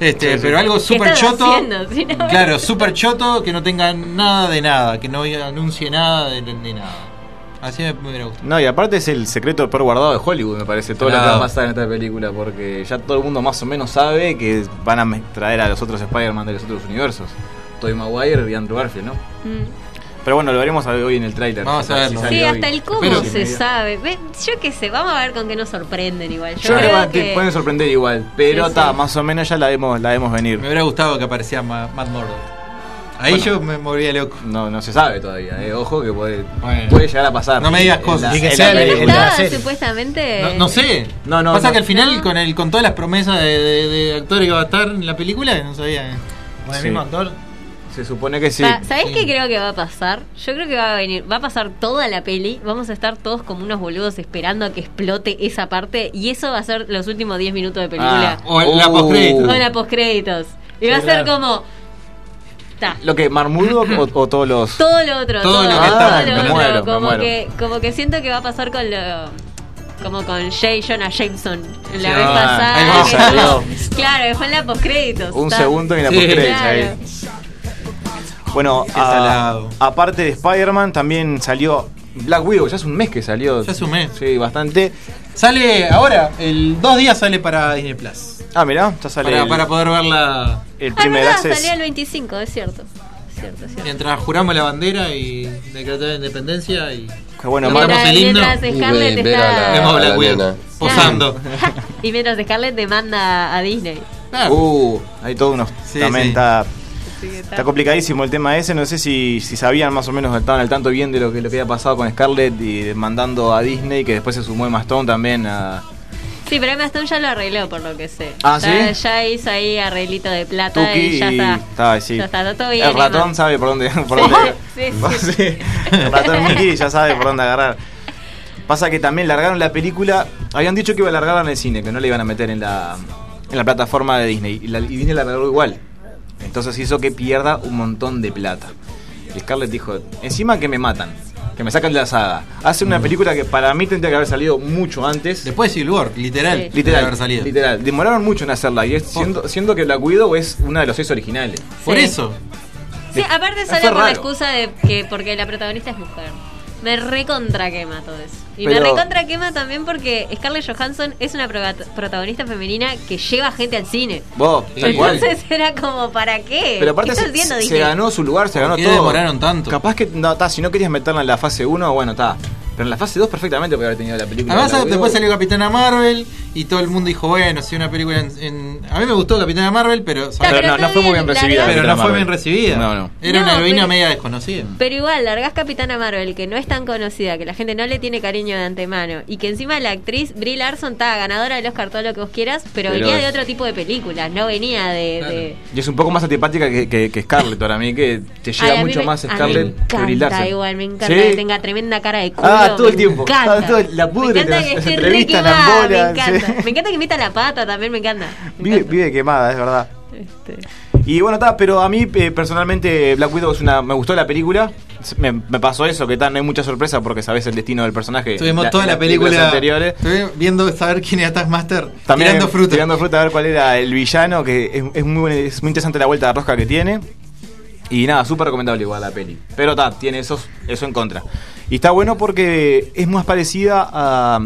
Este, Sí, sí. pero algo ¿Qué súper choto. haciendo? Si no- Claro, súper choto, que no tenga nada de nada, que no anuncie nada de, de nada. Así me, hubiera gustado. No, y aparte es el secreto peor guardado de Hollywood, me parece, todo lo que va a pasar en esta película, porque ya todo el mundo más o menos sabe que van a traer a los otros Spider-Man de los otros universos. Tobey Maguire y Andrew Garfield, ¿no? Mm. Pero bueno, lo veremos hoy en el tráiler. Vamos a verlo. Sí, hoy. hasta el cómo Pero- se sabe. Yo qué sé, vamos a ver con qué nos sorprenden igual. Yo, Yo creo creo que te que... pueden sorprender igual, pero está, sí. más o menos ya la vemos, la vemos venir. Me hubiera gustado que apareciera Ma- Matt Murdock. Ahí Bueno. yo me volvía loco. No, no se sabe todavía, eh. ojo que puede, Bueno. puede llegar a pasar. No me digas En cosas. la- Y que en sea la- el- ¿No el- en supuestamente? No, no sé. No, no, Pasa no. que al final, con el con todas las promesas de, de- de actores que va a estar en la película, no sabía. Con el Sí. mismo actor. Se supone que sí. Pa- ¿Sabés Sí. qué creo que va a pasar? Yo creo que va a venir, va a pasar toda la peli, vamos a estar todos como unos boludos esperando a que explote esa parte y eso va a ser los últimos 10 minutos de película. O en la Uh. O la postcréditos. Y Sí, va a ser claro. como ta, ¿Lo que? ¿Marmudo o, o todos los.? todo lo otro, Todo todo, lo que todo está- lo me otro, muero, me como muero. que como que siento que va a pasar con lo como con J. Jonah Jameson la Sí, vez ah, pasada. ahí que claro, fue en la postcréditos. Un ta. segundo y la Sí. postcrédito Claro. ahí. Bueno, Qué a- salado. aparte de Spider-Man, también salió Black Widow. Ya es un mes que salió. Ya es un mes. Sí, bastante. Sale ahora, el dos días sale para Disney Plus. Ah, mirá, ya sale Para, el, para poder verla el Ah, primer verdad, access. salió el 25, es cierto. Es cierto, es cierto. mientras juramos la bandera y decretamos la independencia y Qué bueno, Mientras- Mar- Cantamos el himno. mientras Y Scarlett ve- ver a está... la- vemos la posando. y mientras Scarlett demanda a Disney. Claro. Uh, hay todo unos. Sí, también sí. está. Está. Está complicadísimo el tema ese, no sé si, si sabían más o menos, estaban al tanto bien de lo que, lo que había pasado con Scarlett y demandando a Disney, que después se sumó Emma Stone también a Sí, pero Emma ya lo arregló por lo que sé. Ah, ¿sí? ya hizo ahí arreglito de plata Tuki y ya está. está, sí. Ya está, está todo bien. El ratón Emma. sabe por dónde. Por Sí, dónde. Sí, El ratón Mickey ya sabe por dónde agarrar. Pasa que también largaron la película. Habían dicho que iba a largarla en el cine, que no la iban a meter en la, en la plataforma de Disney. Y, la, y Disney la largó igual. Entonces hizo que pierda un montón de plata. Y Scarlett dijo: Encima que me matan, que me sacan de la saga. Hace una película que para mí tendría que haber salido mucho antes. Después de Civil War, literal. Sí. Literal, haber salido. literal. Demoraron mucho en hacerla. Y es, siendo, siendo que Black Widow es una de los seis originales. Por eso. Sí, aparte sale con la excusa de que porque la protagonista es mujer. Me recontra quema todo eso. Y me recontra quema también porque Scarlett Johansson es una protagonista femenina que lleva gente al cine. Vos, tal cual. Entonces era como, ¿para qué? Pero aparte ¿Qué se, viendo, ganó su lugar, se ¿Por ganó qué todo. demoraron tanto? Capaz que no, ta, si no querías meterla en la fase 1, bueno, está. Pero en la fase 2 perfectamente podría haber tenido la película. Además, de la después salió Capitana Marvel y todo el mundo dijo, bueno, si una película en, en- A mí me gustó Capitana Marvel, pero... Pero pero no, no fue muy bien recibida. Pero no fue bien recibida. No, no. Era No, una heroína pero- media desconocida. Pero igual, largás Capitana Marvel, que no es tan conocida, que la gente no le tiene cariño de antemano, y que encima la actriz Brie Larson está ganadora del Oscar, todo lo que vos quieras, pero, Pero venía de otro tipo de películas, no venía de... Claro. de- Y es un poco más antipática que, que, que Scarlett para mí, que te llega Ay, mucho me- más Scarlett me que Brie Larson. igual, me encanta ¿Sí? que tenga tremenda cara de culo. Ah, todo el me tiempo. encanta. Ah, todo la pudre, me encanta que esté re la quemada, me encanta. sí. Me encanta que meta la pata también, me encanta. Me Vive, encanta. vive quemada, es verdad. Este, Y bueno, está, pero a mí eh, personalmente Black Widow es una, me gustó la película. Me, me pasó eso, que tal, no hay mucha sorpresa porque sabes el destino del personaje. Tuvimos toda en la las películas película anteriores. Viendo saber quién era Taskmaster También tirando fruta. Tirando fruta a ver cuál era el villano, que es, es muy, es muy interesante la vuelta de rosca que tiene. Y nada, súper recomendable igual la peli. Pero está, tiene eso, eso en contra. Y está bueno porque es más parecida a,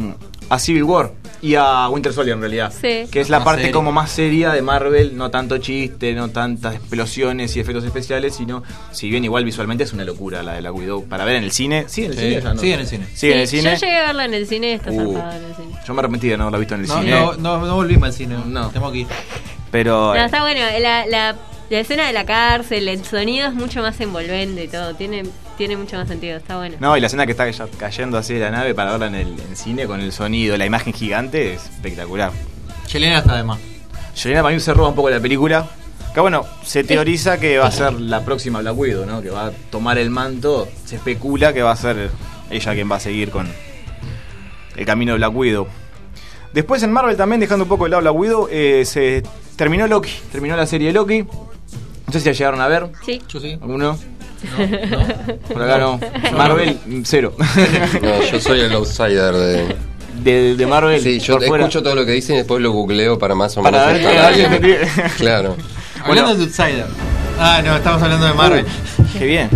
a Civil War y a Winter Soldier en realidad. Sí. Que es la Más parte seria. como más seria de Marvel, no tanto chiste, no tantas explosiones y efectos especiales, sino, si bien igual visualmente es una locura la de la Widow. Para ver en el cine, sí, en el Sí, cine ya no. sí, en el cine. Sí, en el cine. Yo llegué a verla en el cine y está Uh. en el cine. Yo me arrepentí de no haberla visto en el No, cine. no, no, no volvimos al cine. No. Tengo que ir. Pero. No, está bueno. La, la, la escena de la cárcel, el sonido es mucho más envolvente y todo. Tiene, tiene mucho más sentido, está bueno. No, y la escena que está cayendo así de la nave para verla en el en cine con el sonido, la imagen gigante es espectacular. Yelena está de más. Yelena para mí se roba un poco la película. Que bueno, se teoriza que va a ser la próxima Black Widow, ¿no? Que va a tomar el manto. Se especula que va a ser ella quien va a seguir con el camino de Black Widow. Después en Marvel también, dejando un poco de lado Black Widow, eh, se terminó Loki. Terminó la serie Loki. No sé si la llegaron a ver. Sí. Yo sí. ¿Alguno? Por acá no. Marvel, cero. No, yo soy el outsider de. De, de Marvel. Sí, yo fuera. escucho todo lo que dicen y después lo googleo para más o menos. Para ver que Claro. Hablando de Outsider. Ah, no, estamos hablando de Marvel. Qué bien.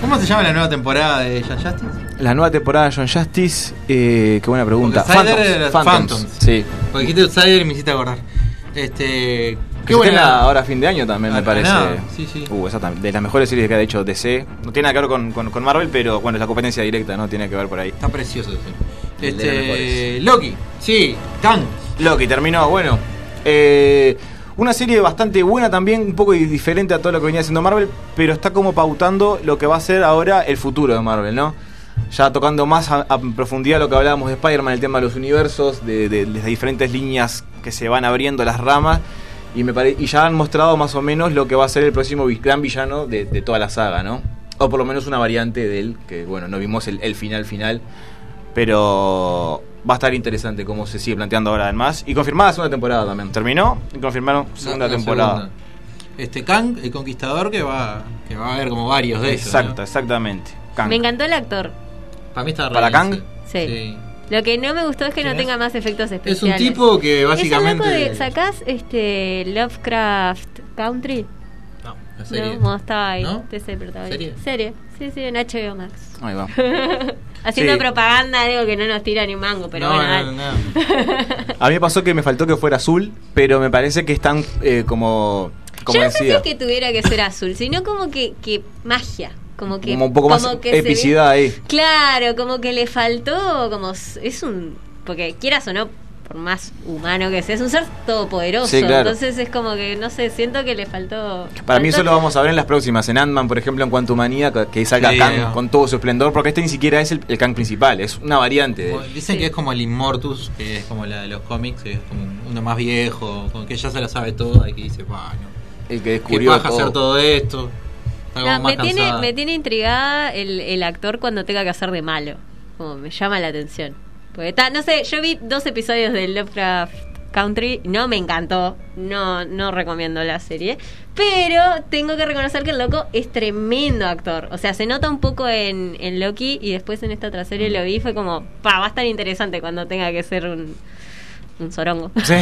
¿Cómo se llama la nueva temporada de John Justice? La nueva temporada de John Justice, eh, qué buena pregunta. Outsider era Phantoms. Sí. Porque dijiste Outsider y me hiciste acordar. Este. Qué buena. ahora a fin de año también, Ah, me parece. nada, sí, sí. Uh, tam- de las mejores series que ha hecho DC. No tiene nada que ver con, con- con Marvel, pero bueno, es la competencia directa, ¿no? Tiene que ver por ahí. Está precioso ese. Este. Loki. Sí, Kang. Loki terminó, bueno. eh, una serie bastante buena también, un poco diferente a todo lo que venía haciendo Marvel, pero está como pautando lo que va a ser ahora el futuro de Marvel, ¿no? Ya tocando más a, a profundidad lo que hablábamos de Spider-Man, el tema de los universos, de, de- de las diferentes líneas que se van abriendo las ramas. Y, me pare- y ya han mostrado más o menos lo que va a ser el próximo gran villano de, de toda la saga, ¿no? O por lo menos una variante de él, que bueno, no vimos el, el final final. Pero va a estar interesante cómo se sigue planteando ahora además. Y confirmada segunda temporada también. Terminó y confirmaron segunda temporada. segunda. Este Kang, el conquistador, que va, que va a haber como varios de esos. Exacto, exactamente. Kang. Me encantó el actor. Para mí está ¿Para Kang? Sí. Lo que no me gustó es que no ¿Quién tenga más efectos Es especiales. un tipo que Es básicamente. de, ¿Sacás este Lovecraft Country? No, la serie. No, estaba ahí. ¿No? Protagonista. ¿Serie? Serie. Sí, sí, en HBO Max. Ahí va. Haciendo Sí. propaganda algo que no nos tira ni un mango, pero No, bueno, no, dale. A mí me pasó que me faltó que fuera azul, pero me parece que están eh, como, Yo no sé si decía. es que tuviera que ser azul, sino como que, que magia. Como que. Como un poco más que epicidad ahí. Claro, como que le faltó. como Es un. Porque quieras o no, por más humano que sea, es un ser todopoderoso. Sí, claro. Entonces es como que, no sé, siento que le faltó. Para mí faltó- eso lo vamos a ver en las próximas. En Ant-Man, por ejemplo, en Quantumania, que- que salga Sí, Kang no. con todo su esplendor, porque este ni siquiera es el, el Kang principal, es una variante. de Dicen que es como el Immortus, que es como la de los cómics, que es como uno más viejo, con que ya se la sabe todo y que dice, bueno, El que descubrió paja todo. hacer todo esto. Me, tiene, cansada. me tiene intrigada el, el actor cuando tenga que hacer de malo. Como me llama la atención. Porque está, no sé, yo vi dos episodios de Lovecraft Country, no me encantó, no, no recomiendo la serie, pero tengo que reconocer que el loco es tremendo actor. O sea, se nota un poco en, en Loki y después en esta otra serie lo vi, fue como, pa, va a estar interesante cuando tenga que ser un, un sorongo. Sí.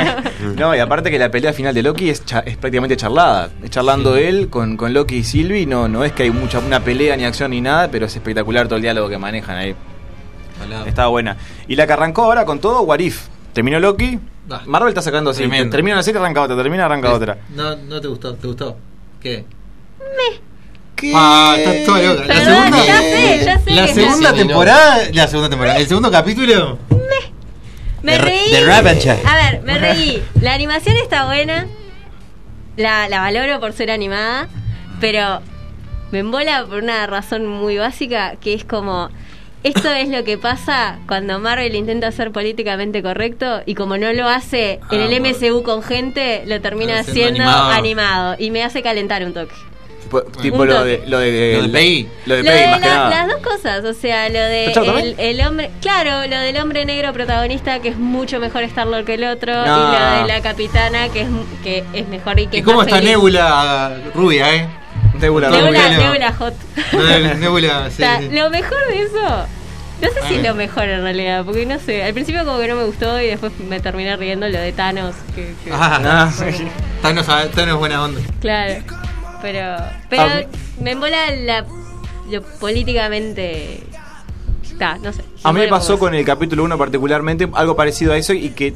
no, y aparte que la pelea final de Loki es, cha- es prácticamente charlada. Es charlando él con, con Loki y Sylvie. No, no es que hay mucha una pelea ni acción ni nada, pero es espectacular todo el diálogo que manejan ahí. Estaba buena. Y la que arrancó ahora con todo, What If. Terminó Loki. Ah. Marvel está sacando así. Tremendo. Termina una serie, arranca otra. Termina, arranca Es- otra. No, no te gustó, ¿te gustó? ¿Qué? ¿Qué? Ah, estás toda loca. La segunda, ya sé, ya sé la segunda me- temporada, la segunda temporada, el segundo capítulo. Me reí. Ravager. A ver, me reí. La animación está buena. La, la valoro por ser animada. Pero me embola por una razón muy básica que es como. Esto es lo que pasa cuando Marvel intenta ser políticamente correcto y como no lo hace en Ah, el. MCU con gente, lo termina Haciendo haciendo animado. animado. y me hace calentar un toque. Tipo, lo de lo de, Lo de Peggy. Lo de Lo de más que la- nada. las dos cosas, o sea, lo de ¿Pachado el, el hombre, claro, lo del hombre negro protagonista que es mucho mejor Star Lord que el otro No. y lo de la capitana que es que es mejor y que ¿Y es cómo está feliz. Nebula rubia, eh? Nebula, Nebula, Nebula. Nebula Hot. Nebula, Nebula, sí, O sea, sí. Lo mejor de eso, no sé si es lo mejor en realidad, porque no sé, al principio como que no me gustó y después me terminé riendo lo de Thanos, que, que- Ah, Thanos, Thanos buena onda. claro, pero pero A mí- me embola la, lo políticamente, está, no sé. A mí me pasó con el capítulo 1 particularmente algo parecido a eso y que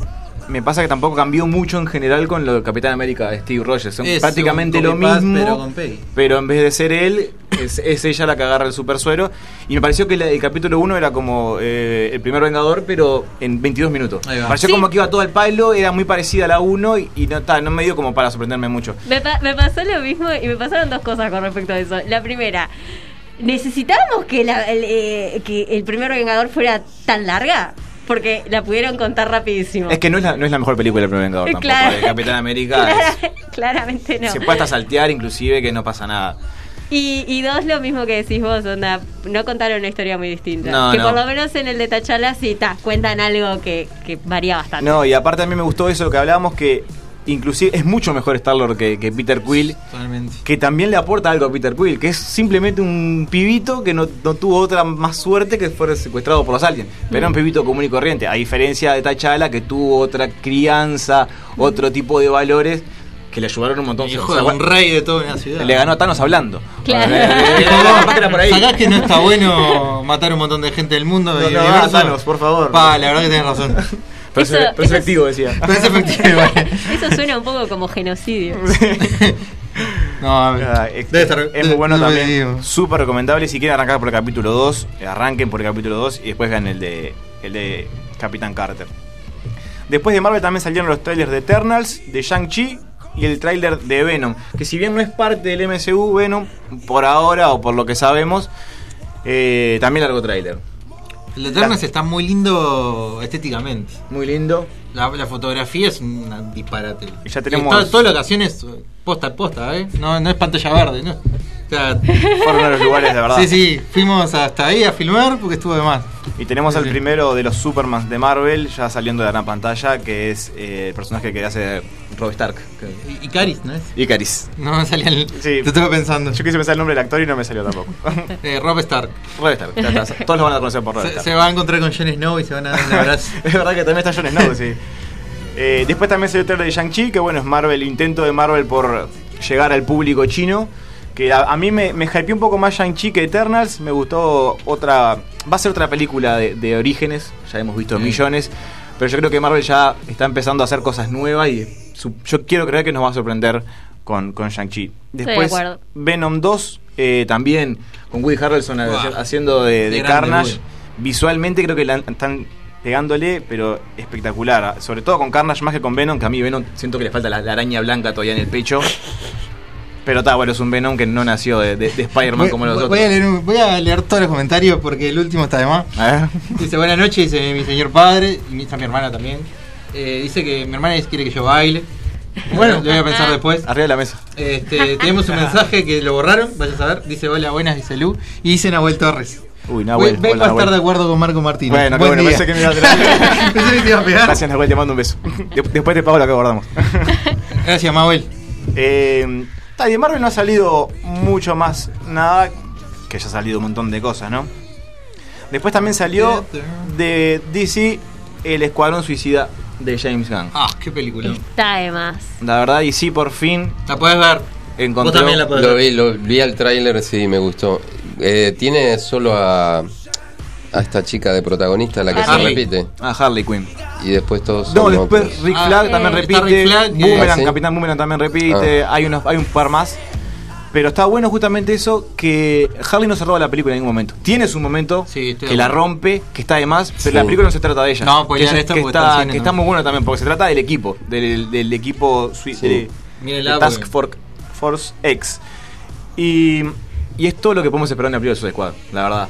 me pasa que tampoco cambió mucho en general con lo del Capitán América de Steve Rogers. Son Es prácticamente lo mismo, pero con Peggy. pero en vez de ser él, es, es ella la que agarra el super suero. Y me pareció que el capítulo 1 era como eh, el primer Vengador, pero en 22 minutos. Pareció Sí. como que iba todo al palo, era muy parecida a la 1 y, y no, ta, no me dio como para sorprenderme mucho. Me, pa- me pasó lo mismo y me pasaron dos cosas con respecto a eso. La primera, ¿necesitábamos que, la- el, eh, que el primer Vengador fuera tan larga? Porque la pudieron contar rapidísimo. Es que no es la, no es la mejor película del primer Vengador tampoco. Claro. El Capitán América es- claramente no. se puede hasta saltear inclusive que no pasa nada. Y, y dos, lo mismo que decís vos, onda, no contaron una historia muy distinta. No, que no. por lo menos en el de Tachala sí, ta, cuentan algo que, que varía bastante. No, y aparte a mí me gustó eso que hablábamos que inclusive es mucho mejor Star-Lord que, que Peter Quill, Totalmente. que también le aporta algo a Peter Quill, que es simplemente un pibito que no, no tuvo otra más suerte que fuera secuestrado por los aliens. Pero era un pibito común y corriente, a diferencia de T'Challa que tuvo otra crianza, otro tipo de valores que le ayudaron un montón. Hijo O sea, de un rey de toda una ciudad. le ganó a Thanos hablando. Claro. Eh, eh. ¿Sacás que no está bueno matar un montón de gente del mundo? No, no, universo? Thanos, por favor. Pa, la verdad que tenés razón. Pero es- Eso- pero es efectivo, decía. Pero es efectivo. Eso suena un poco como genocidio. No, es, Debe estar- es muy bueno no también. Súper recomendable. Si quieren arrancar por el capítulo 2, eh, arranquen por el capítulo 2 y después vean el de, el de Capitán Carter. Después de Marvel también salieron los trailers de Eternals, de Shang-Chi y el trailer de Venom. Que si bien no es parte del MCU, Venom, por ahora o por lo que sabemos, eh, también largo trailer. El Eternals está muy lindo estéticamente. Muy lindo. La, la fotografía es un disparate. Y ya tenemos- toda, toda la ocasión es posta a posta, ¿eh? No, no es pantalla verde, ¿no? O sea, Fueron uno de los lugares de verdad. sí, sí, fuimos hasta ahí a filmar porque estuvo de más. Y tenemos Sí, al sí. primero de los Supermans de Marvel ya saliendo de la gran pantalla, que es eh, el personaje que hace Rob Stark. Y, y Caris, ¿no es? Icaris. No me salía el. Sí. Te estaba pensando. Yo quise pensar el nombre del actor y no me salió tampoco. Eh, Rob Stark. Rob Stark. Todos lo van a conocer por Rob Se, Stark. se va a encontrar con Jon Snow y se van a dar un abrazo. es verdad que también está Jon Snow, sí. Eh, después también salió el trailer de Shang-Chi, que bueno, es Marvel, intento de Marvel por llegar al público chino. Que a, a mí me, me hypeó un poco más Shang-Chi que Eternals. Me gustó otra. Va a ser otra película de, de orígenes, ya hemos visto Sí. millones. Pero yo creo que Marvel ya está empezando a hacer cosas nuevas y su- yo quiero creer que nos va a sorprender con, con Shang-Chi. de Después. Venom 2, eh, también con Woody Harrelson haciendo de, Carnage. Woody. Visualmente creo que la están pegándole, pero espectacular. Sobre todo con Carnage más que con Venom, que a mí Venom siento que le falta la, la araña blanca todavía en el pecho. Pero está, bueno, es un Venom que no nació de, de- de Spider-Man como los voy otros. a leer, un- voy a leer todos los comentarios porque el último está de más. A ver. Dice buenas noches, dice mi señor padre, y está mi hermana también. Eh, dice que mi hermana quiere que yo baile. Bueno, lo voy a pensar después. Arriba de la mesa. Este, tenemos un mensaje que lo borraron, vaya a saber. Dice hola, buenas, dice Lu. Y dice Nahuel Torres. Uy, Nahuel. Vengo hola, a estar Nahuel. de acuerdo con Marco Martínez. Bueno, Buen bueno, día. pensé que me iba a traer. Pensé que te iba a pegar. Gracias, Nahuel, te mando un beso. De- después te pago lo que guardamos. Gracias, Manuel. Eh, y de Marvel no ha salido mucho más nada, que ya ha salido un montón de cosas, ¿no? Después también salió de DC El Escuadrón Suicida de James Gunn. Ah, qué película. Está de más. La verdad, y sí, por fin La puedes ver. encontró... Vos también la podés Lo ver. vi, lo vi al tráiler, sí, me gustó. Eh, tiene solo a, a esta chica de protagonista, la que se Harley. repite. Ah, Harley Quinn. Y después todos No, después. Rick Ah, Flag eh, también está repite. Rick Flag, Boomerang, ¿Ah, sí? Capitán Boomerang también repite. Hay, unos, hay un par más. Pero está bueno justamente eso, que Harley no se roba la película en ningún momento. Tiene su momento Sí, que la rompe, que está de más, pero Sí. la película no se trata de ella. No, pues que, ya es- que porque está, cine, que está muy bueno también, porque se trata del equipo, del, del equipo de, de Task Force X. Y, y es todo lo que podemos esperar en la película de su Squad, la verdad.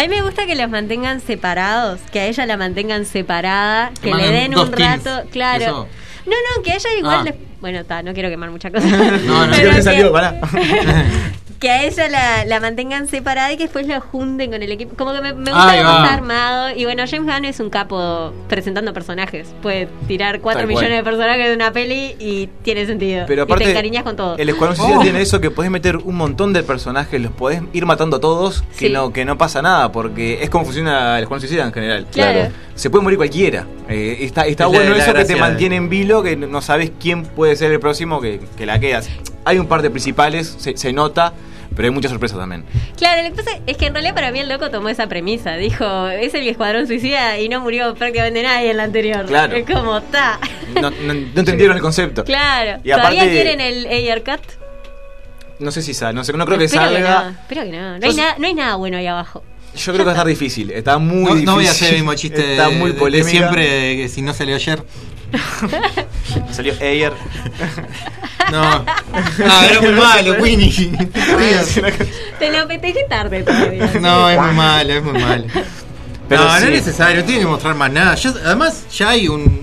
A mí me gusta que los mantengan separados, que a ella la mantengan separada, Que que le den un teams. rato, claro. Eso. No, no, que a ella igual Ah. les- bueno, está, no quiero quemar muchas cosas. No, no, Pero ¿Qué que- salió? Pará. que a ella la, la mantengan separada y que después la junten con el equipo. Como que me, gusta cómo está armado. Y bueno, James Gunn es un capo presentando personajes. Puede tirar 4 Tal millones cual. de personajes de una peli y tiene sentido. Pero y te aparte, encariñas con todo. el Escuadrón Suicida Oh. tiene eso que podés meter un montón de personajes, los podés ir matando a todos, que Sí. no que no pasa nada, porque es como funciona el Escuadrón Suicida en general. Claro. Se puede morir cualquiera. Eh, está está Es bueno la eso que te mantiene en vilo, que no sabes quién puede ser el próximo que, que la quedas. Hay un par de principales, se, se nota, pero hay muchas sorpresas también. Claro, lo que pasa es que en realidad para mí el loco tomó esa premisa. Dijo, es el escuadrón suicida y no murió prácticamente nadie en la anterior. Claro. Es como, está. No, no- no entendieron el concepto. Claro. Y aparte- ¿Todavía quieren el AR Cut? No sé si sale, no, sé, no creo que Espero salga. no, espero que no. No Yo hay, nada, no hay nada bueno ahí abajo. Yo creo que va a estar difícil. Está muy No, difícil. no voy a hacer el mismo chiste Está de- muy de- de polémica. siempre que si no salió ayer. Salió Ayer. No. Ah, era muy malo, Winnie. Te lo festejé tarde todavía. No, es muy malo, es muy malo. Pero no, no sí. es necesario, no tiene que mostrar más nada. Ya- además, ya hay un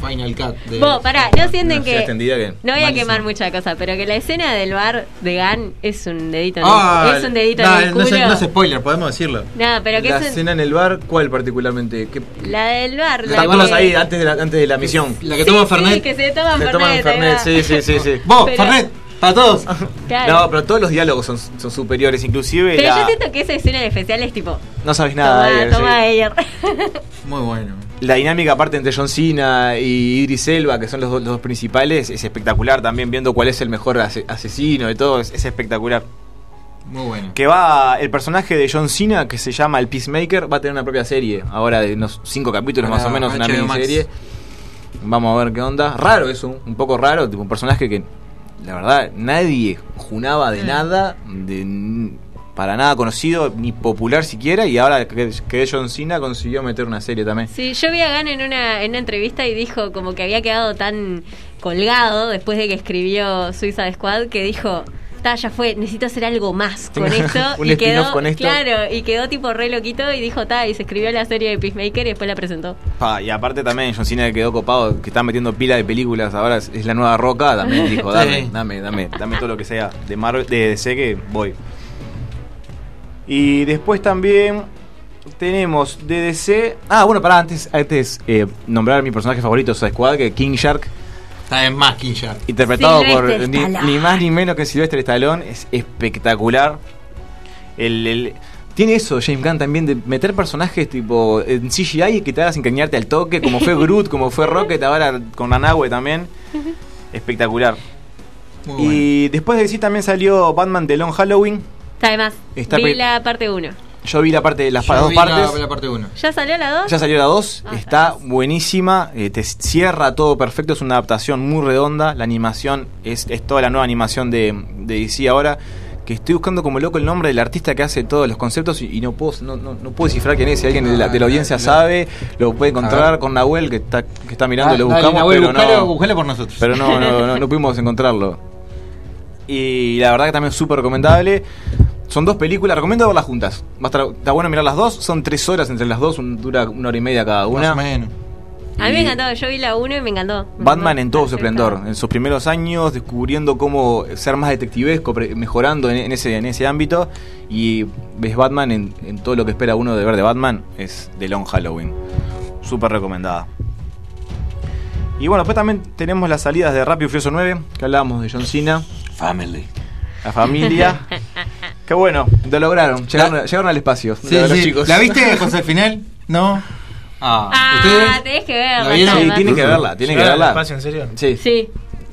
Final Cut. De, Vos, pará, no sienten Una que. que- No voy a quemar mucha cosa, pero que la escena del bar de Gan es un dedito en Ah, el, es un dedito no, en el no, culo. es, no es spoiler, podemos decirlo. No, pero que la es un- escena en el bar, ¿cuál particularmente? ¿Qué, la del bar. La que- ahí antes de la, antes de la misión. La que Sí, toma sí, Fernet. que se toman Se Fernet. Fernet, sí, sí, sí, sí. Vos, Pero- Fernet, para todos. Claro. No, pero todos los diálogos son, son superiores, inclusive pero la- yo siento que esa escena en especial es tipo. no sabes nada Toma, de él, toma sí. Ayer. Muy bueno. La dinámica aparte entre John Cena y Idris Elba, que son los, dos- los dos principales, es espectacular también viendo cuál es el mejor ase- asesino de todo, es, es espectacular. Muy bueno. Que va, el personaje de John Cena, que se llama el Peacemaker, va a tener una propia serie, ahora de unos cinco capítulos Para más o menos, una miniserie. Vamos a ver qué onda. Raro eso, un poco raro, tipo un personaje que la verdad nadie junaba de nada, de para nada conocido, ni popular siquiera, y ahora que, que John Cena consiguió meter una serie también. Sí, yo vi a Gan en una, en una entrevista y dijo como que había quedado tan colgado después de que escribió Suiza Squad que dijo, "Ta, ya fue, necesito hacer algo más con esto. un y spin-off quedó, con esto. Claro, y quedó tipo re loquito y dijo, ta, y se escribió la serie de Peacemaker y después la presentó. Pa, y aparte también John Cena que quedó copado, que está metiendo pila de películas, ahora es, es la nueva roca, también dijo, dame, dame, dame, dame todo lo que sea de Marvel, de DC que voy. Y después también tenemos de DC. Ah, bueno, para antes, antes eh, nombrar a mi personaje favorito, Suicide Squad, que es King Shark, Está en más King Shark. interpretado por ni, más ni menos que Sylvester Stallone, es espectacular. El, el- tiene eso James Gunn también de meter personajes tipo en CGI y que te hagas engañarte al toque, como fue Groot, como fue Rocket, ahora con Anahue también. Espectacular. Muy bueno. Y después de decir también salió Batman de Long Halloween. Está además, Está vi pe- la parte 1. Yo vi la parte de las Yo dos vi la- partes. La, parte 1. ¿Ya salió la 2? Ya salió la 2, Ah, está buenísima, eh, te cierra todo perfecto, es una adaptación muy redonda, la animación es, es toda la nueva animación de, de DC ahora, que estoy buscando como loco el nombre del artista que hace todos los conceptos y, y no puedo no, no, no puedo descifrar quién es, si alguien de la, de la audiencia sabe, lo puede encontrar con Nahuel que está, que está mirando, lo Ah, Dale, buscamos, Nahuel, pero buscalo, no, por nosotros. pero no, no, no, no pudimos encontrarlo. Y la verdad que también es súper recomendable. Son dos películas, recomiendo verlas juntas. Va a estar, está bueno mirar las dos, son tres horas entre las dos, un- dura una hora y media cada Más una. o menos. A mí me encantó, yo vi la 1 y me encantó. Me Batman encantó. en todo su esplendor, en sus primeros años, descubriendo cómo ser más detectivesco, mejorando en, en ese, en ese ámbito. Y ves Batman en, en todo lo que espera uno de ver de Batman, es de Long Halloween. Súper recomendada. Y bueno, después también tenemos las salidas de Rápido y Furioso 9, que hablábamos de John Cena, Family. la familia. Qué bueno, lo lograron, llegaron, llegaron al espacio. Sí, los sí. chicos. ¿La viste, José, al final? No. Ah, Ah, tenés que verla. ¿La Sí, tienen que verla, tienen que ¿Llegaron al verla. espacio, en serio? Sí. Sí.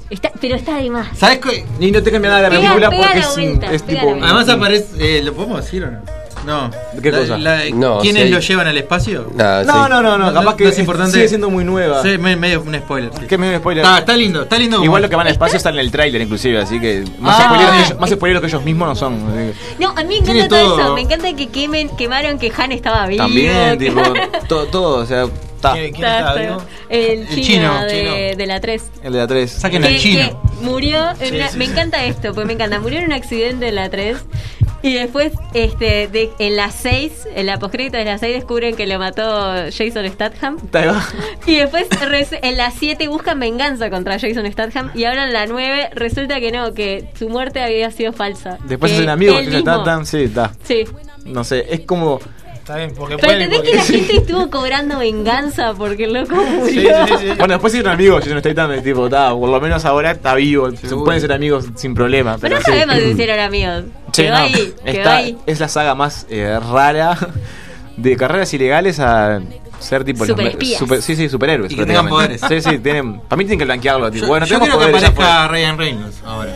Está, pero está de más. ¿Sabes qué? Y no te cambia nada de la película porque la es, vuelta, es tipo. la. Además aparece. eh, ¿Lo podemos decir o no? No. ¿Qué La- cosa? la- No, ¿Quiénes sí. lo llevan al espacio? Ah, No, sí. no, no, no, capaz no, que no es importante. sigue siendo muy nueva. Sí, me- medio un spoiler. sí. Que medio spoiler. Está, está lindo, está lindo. Igual lo que van al espacio está en el tráiler inclusive, así que más, Ah. ellos, más spoileros que ellos mismos no son. que- No, a mí me encanta todo todo. eso. Me encanta que quemen, quemaron que Han estaba vivo. También, tipo, todo, todo, o sea, está. ¿Quién, quién Está- está? El El chino, de, chino. de la 3. El de la 3. Saquen que, al chino. que murió en Sí, una- sí, me sí. encanta esto porque me encanta murió en un accidente en la 3 y después, este, de, en las 6, en la postcrédito de las 6 descubren que lo mató Jason Statham. Ahí va. Y después en la 7 buscan venganza contra Jason Statham. Y ahora en la 9 resulta que no, que su muerte había sido falsa. Después es un amigo está tan. Sí, está. Sí. No sé, es como. Está bien, porque Pero entendés porque- que la gente estuvo cobrando venganza porque el loco murió. Bueno, después hicieron amigos, Jason Statham, y tipo, está, por lo menos ahora está vivo. Se pueden ser amigos sin problema. Pero Pero no sí. sabemos si hicieron amigos. Sí, quedó no, ahí, quedó está- ahí. Es la saga más eh, rara de carreras ilegales a ser tipo Superespías. super- sí, sí, superhéroes. Y que tengan prácticamente. Sí, sí, tienen, para mí tienen que blanquearlo. Tipo, Yo, bueno, yo quiero que poderes, aparezca. Ryan Reynolds ahora.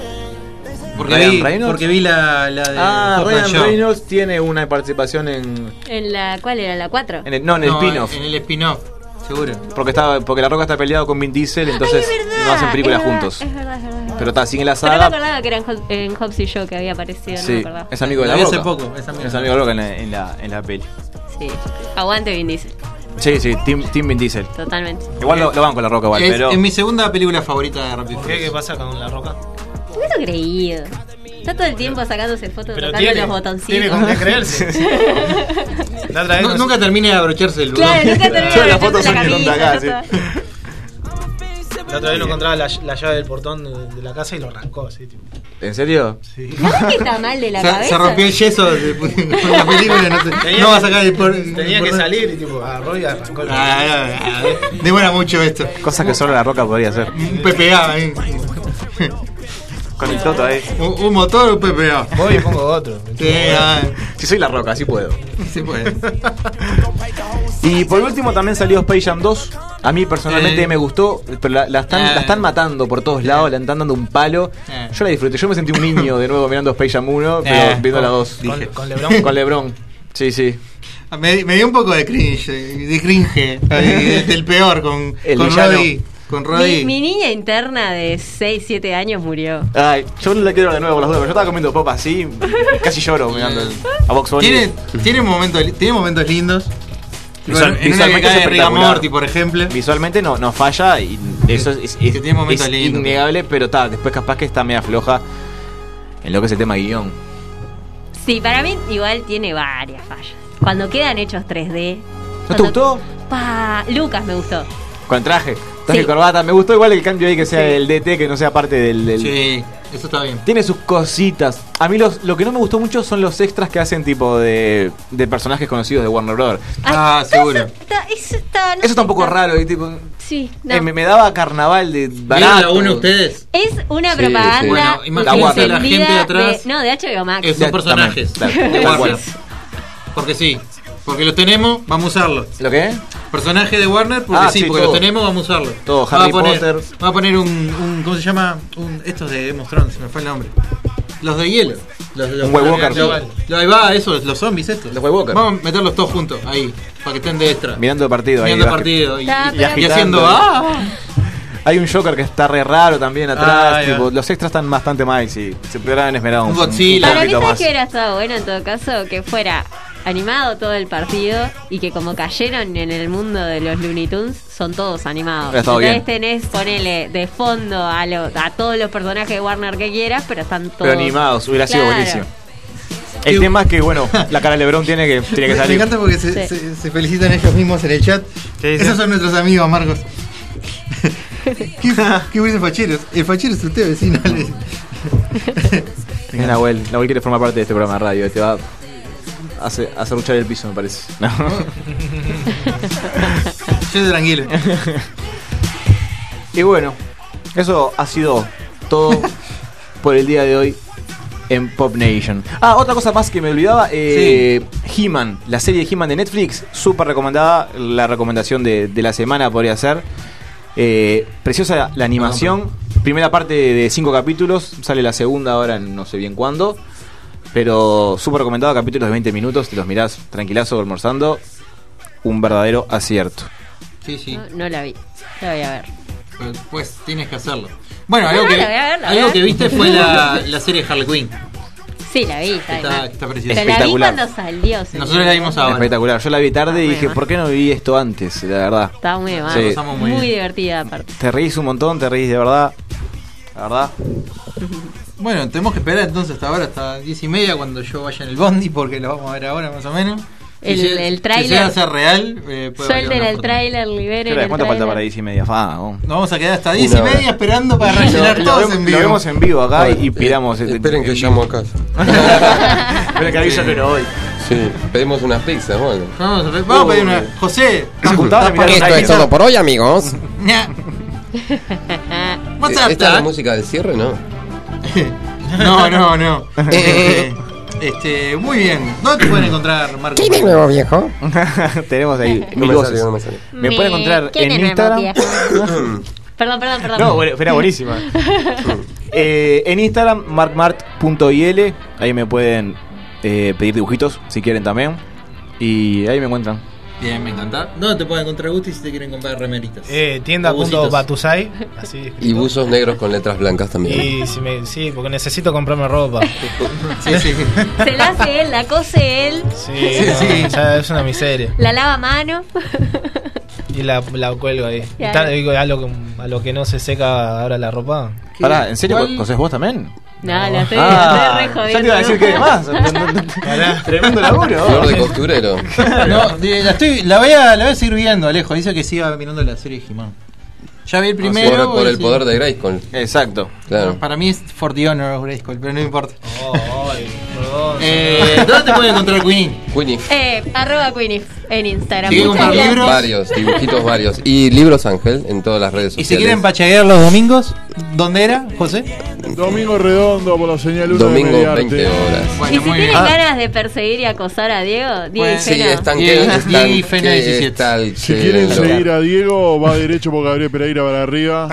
Porque ¿Ryan vi, Reynolds? porque vi la, la de Ah, Ryan Shaw. Reynolds tiene una participación en, En la, ¿cuál era? ¿La 4? en el, no, en el No, spin-off. En el spin-off, seguro. Porque, estaba, porque La Roca está peleado con Vin Diesel, entonces no hacen películas juntos. Es verdad, es verdad. es verdad. Pero está, sigue la Pero no me saga. acordaba que era en, Hobbs- en Hobbs y Show que había aparecido, no me Sí, acordaba. es amigo de La Roca. hace poco, es amigo. Es amigo de La Roca en la, en la, en la peli. Sí. Aguante Vin Diesel, Sí, sí, Team, team Vin Diesel. totalmente. Igual lo, lo van con La Roca, igual, es, pero. es mi segunda película favorita de Rápido ¿Qué. ¿Qué pasa con la roca? ¿Por qué no creído? Está todo el tiempo sacándose fotos, Pero tocando tiene, los botoncitos. tiene con qué creerse. La otra vez nunca termina de abrocharse el botón. Claro, nunca de la camisa, otra vez no encontraba la, la llave del portón de, de la casa y lo arrancó así, tipo. ¿En serio? Sí. ¿Sabes que está mal de la Se, cabeza? se rompió el yeso de, con la película. No, Tenía no va a sacar el por, Tenía el que salir y tipo agarró y arrancó el Ah, ah, ah, demora mucho esto. Cosas que solo La Roca podría hacer. Un PPA ahí. Con el toto ahí. Un, un motor o un PPA. Voy y pongo otro. Sí, Si soy La Roca, así puedo. sí puede. Y por último también salió Space Jam 2. A mí personalmente Eh. me gustó, pero la, la están, Eh. la están matando por todos lados, la están dando un palo. Eh. Yo la disfruté, yo me sentí un niño de nuevo mirando Space Jam 1, pero Eh, viendo la con- 2. Con, Dije. con Lebron. Con Lebron. Sí, sí. Me, me dio un poco de cringe, de cringe, del peor con, El con villano. Roddy. Con Mi, Roddy. mi niña interna de 6, 7 años murió. Ay, yo no la quiero de nuevo por las dudas, pero yo estaba comiendo pop así, casi lloro mirando el- a Box Bunny. Tiene, tiene, momentos, tiene momentos lindos. Visual- Bueno, en una que visualmente cae es. Morty, por ejemplo. Visualmente no, no falla y eso es, es- es- tiene momentos es lindos. innegable, pero está, después capaz que está media floja en lo que es el tema guion. Sí, para mí igual tiene varias fallas. Cuando quedan hechos 3D. ¿No te gustó? Pa, Lucas me gustó. Con el traje, traje Sí. y corbata. Me gustó igual el cambio ahí que sea el DT, que no sea parte del. del- Sí, eso está bien. Tiene sus cositas. A mí los, lo que no me gustó mucho son los extras que hacen tipo de, de personajes conocidos de Warner Bros. Ah, seguro. está- eso está, no Eso está un poco raro. Y tipo, Sí, no. eh, me, me daba carnaval de ¿Vieron barato. la uno ustedes? Es una Sí, propaganda sí. Bueno, imagínate la gente de atrás. no, de HBO Max. Es- son personajes también, de Warner. Porque sí. Porque los tenemos, vamos a usarlos. ¿Lo qué? Personaje de Warner, porque Ah, sí, sí, porque todo. los tenemos, vamos a usarlos. Todo, Va a Harry poner, Potter. Va a poner un, un- ¿Cómo se llama? Un, estos de Game of Thrones, se me fue el nombre. Los de hielo. Los, los, Un White Walker. los- los- ahí va, esos, los zombies estos. Los White Walker. Vamos a meterlos todos juntos, ahí, para que estén de extra. Mirando el partido ahí. Mirando partido y, Está, y- y haciendo. ¡Ah! Hay un Joker que está re raro también Ah, atrás. tipo, los extras están bastante mal. Sí. Se pudieran haber esmerado Un un, Godzilla. un Para mí, poquito ¿sabes que hubiera estado bueno en todo caso? Que fuera animado todo el partido y que como cayeron en el mundo de los Looney Tunes, son todos animados. Entonces bien. tenés, ponele de fondo a, lo- a todos los personajes de Warner que quieras, pero están todos... Pero animados, hubiera sido Claro. buenísimo. El tema es que, bueno, la cara de Lebron tiene que, tiene que Me salir. encanta porque se, Sí. se- se felicitan ellos mismos en el chat. sí. Esos son nuestros amigos, Marcos. ¿Qué, qué buenos facheros? El fachero es usted, vecino. Es Nahuel. Nahuel quiere formar parte de este programa de radio. Te va a hacer luchar el piso, me parece. No. Yo estoy tranquilo. y bueno, eso ha sido todo por el día de hoy en Pop Nation. Ah, otra cosa más que me olvidaba. Eh, He-Man, la serie de He-Man de Netflix, súper recomendada. La recomendación de, de la semana podría ser. Eh, preciosa la animación. Primera parte de cinco capítulos. Sale la segunda ahora, en no sé bien cuándo. Pero súper recomendado, capítulos de 20 minutos. Te los mirás tranquilazo almorzando. Un verdadero acierto. Sí, sí. No, no la vi, la voy a ver. Pues, pues tienes que hacerlo. Bueno, algo, No, que, ver, algo que viste fue la, la serie Harley Quinn. Sí, la vi, está, Está, está preciosa. Pero la vi Espectacular. cuando salió. señor. Nosotros la vimos ahora. Espectacular. Yo la vi tarde y dije. ¿por qué no vi esto antes? La verdad. Estaba muy mal. Sí. muy muy divertida aparte. Te reís un montón, te reís de verdad. La verdad. Bueno, tenemos que esperar entonces hasta ahora, hasta 10 y media, cuando yo vaya en el bondi, porque lo vamos a ver ahora más o menos. El- Si el Si llega a ser real, eh, Suelten el foto. tráiler, liberen el ¿Cuánto falta para 10 y media? Vamos. Nos vamos a quedar hasta 10 y media esperando para rellenar Lo, todos vemos, en lo vivo. vemos en vivo acá y, y Eh, piramos. este- esperen que llamo a casa. Esperen que aviso que no voy. Sí, pedimos unas pizzas, bueno. Vamos a, vamos a pedir una. José, mirar Esto es todo por hoy, amigos. Eh, up, ¿Esta es la música del cierre, no? No, no, no. Eh, este, muy bien. ¿Dónde te pueden encontrar, Marco? viejo? Tenemos ahí No mil me voces. salió, no me. Me pueden encontrar ¿Quién en nuevo Instagram. Perdón, perdón, perdón. No, bueno, era buenísima. Eh, en Instagram, markmart.il. Ahí me pueden eh, pedir dibujitos si quieren también. Y ahí me encuentran. Bien, me encanta. ¿Dónde te pueden encontrar Gusti si te quieren comprar remeritas? Eh, tienda.batusai, así Y buzos negros con letras blancas también. Y si me, sí, porque necesito comprarme ropa. Sí, sí. Se la hace él, la cose él, Sí, Sí, no, sí. ya es una miseria. la lava a mano. Y la, la cuelgo ahí. Y tal, digo, a, lo, que- a lo que no se seca ahora la ropa. Pará, ¿en serio cosés vos también? No, la estoy, Ah, la estoy re ya te iba a decir que jodiendo. más. Tremendo laburo. Flor de costurero. No, la, estoy, la, voy a, la voy a seguir viendo, Alejo. Dice que siga mirando la serie de He-Man. Ya vi el primero. por, el poder de Grayskull. Exacto. Claro. Para mí es For the Honor of Grayskull, pero no importa. Oh, ay, perdón. Eh, ¿Dónde te pueden encontrar Queenie? Queenie. Eh, arroba Queenie en Instagram. ¿Quieren Muchas comprar gracias. libros? Varios, dibujitos varios. Y libros Ángel en todas las redes Y sociales. si quieren pachaguear los domingos, ¿dónde era, José? Domingo redondo por la señal 1 Domingo, de Mediarte. 20 horas. Y Bueno, si tienen bien. ganas de perseguir y acosar a Diego, Diego y Sí, Fena. están Diego- que están Diego y Fena que 17. está el Si quieren seguir a Diego, va derecho por Gabriel Pereira para arriba.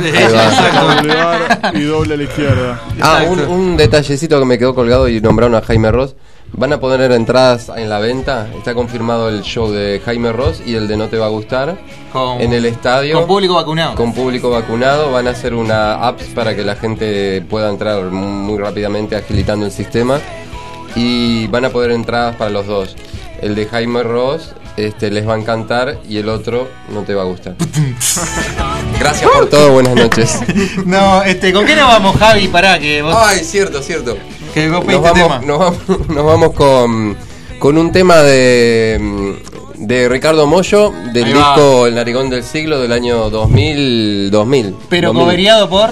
Y doble a la izquierda. Ah, un, un detallecito que me quedó colgado y nombraron a Jaime Ross. Van a poner entradas en la venta. Está confirmado el show de Jaime Ross y el de No Te Va a Gustar Con, en el estadio. con público vacunado. con público vacunado. Van a hacer una apps para que la gente pueda entrar muy, muy rápidamente agilitando el sistema. Y van a poder entradas para los dos. El de Jaime Ross este, les va a encantar y el otro no te va a gustar. Gracias por todo, buenas noches. No, este, ¿con qué nos vamos, Javi? Pará, que vos, Ay, cierto, cierto. Que Nos vamos, nos vamos, nos vamos con, con un tema de, de Ricardo Mollo del Ahí va. disco El Narigón del Siglo del año 2000. 2000 Pero 2000. coveriado por.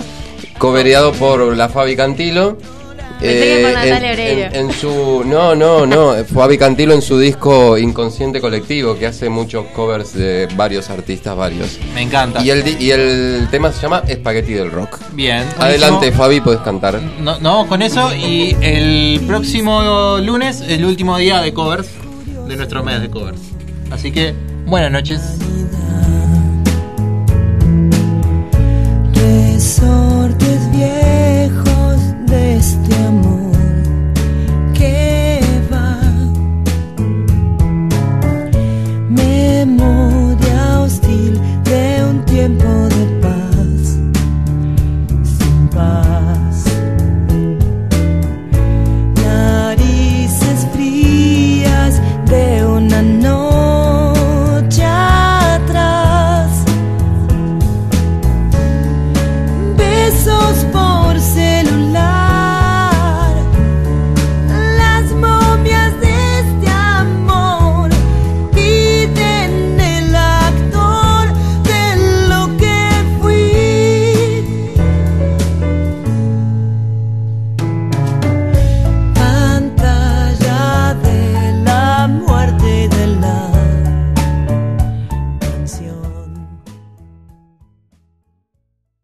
Coveriado por la Fabi Cantilo. Eh, en, su no no no eh, Fabi Cantilo en su disco Inconsciente Colectivo que hace muchos covers de varios artistas varios. Me encanta. Y el, y el tema se llama Espagueti del Rock. Bien adelante. Fabi puedes cantar no, no con eso y el próximo lunes el último día de covers de nuestro mes de covers. Así que buenas noches. Resortes bien este amor.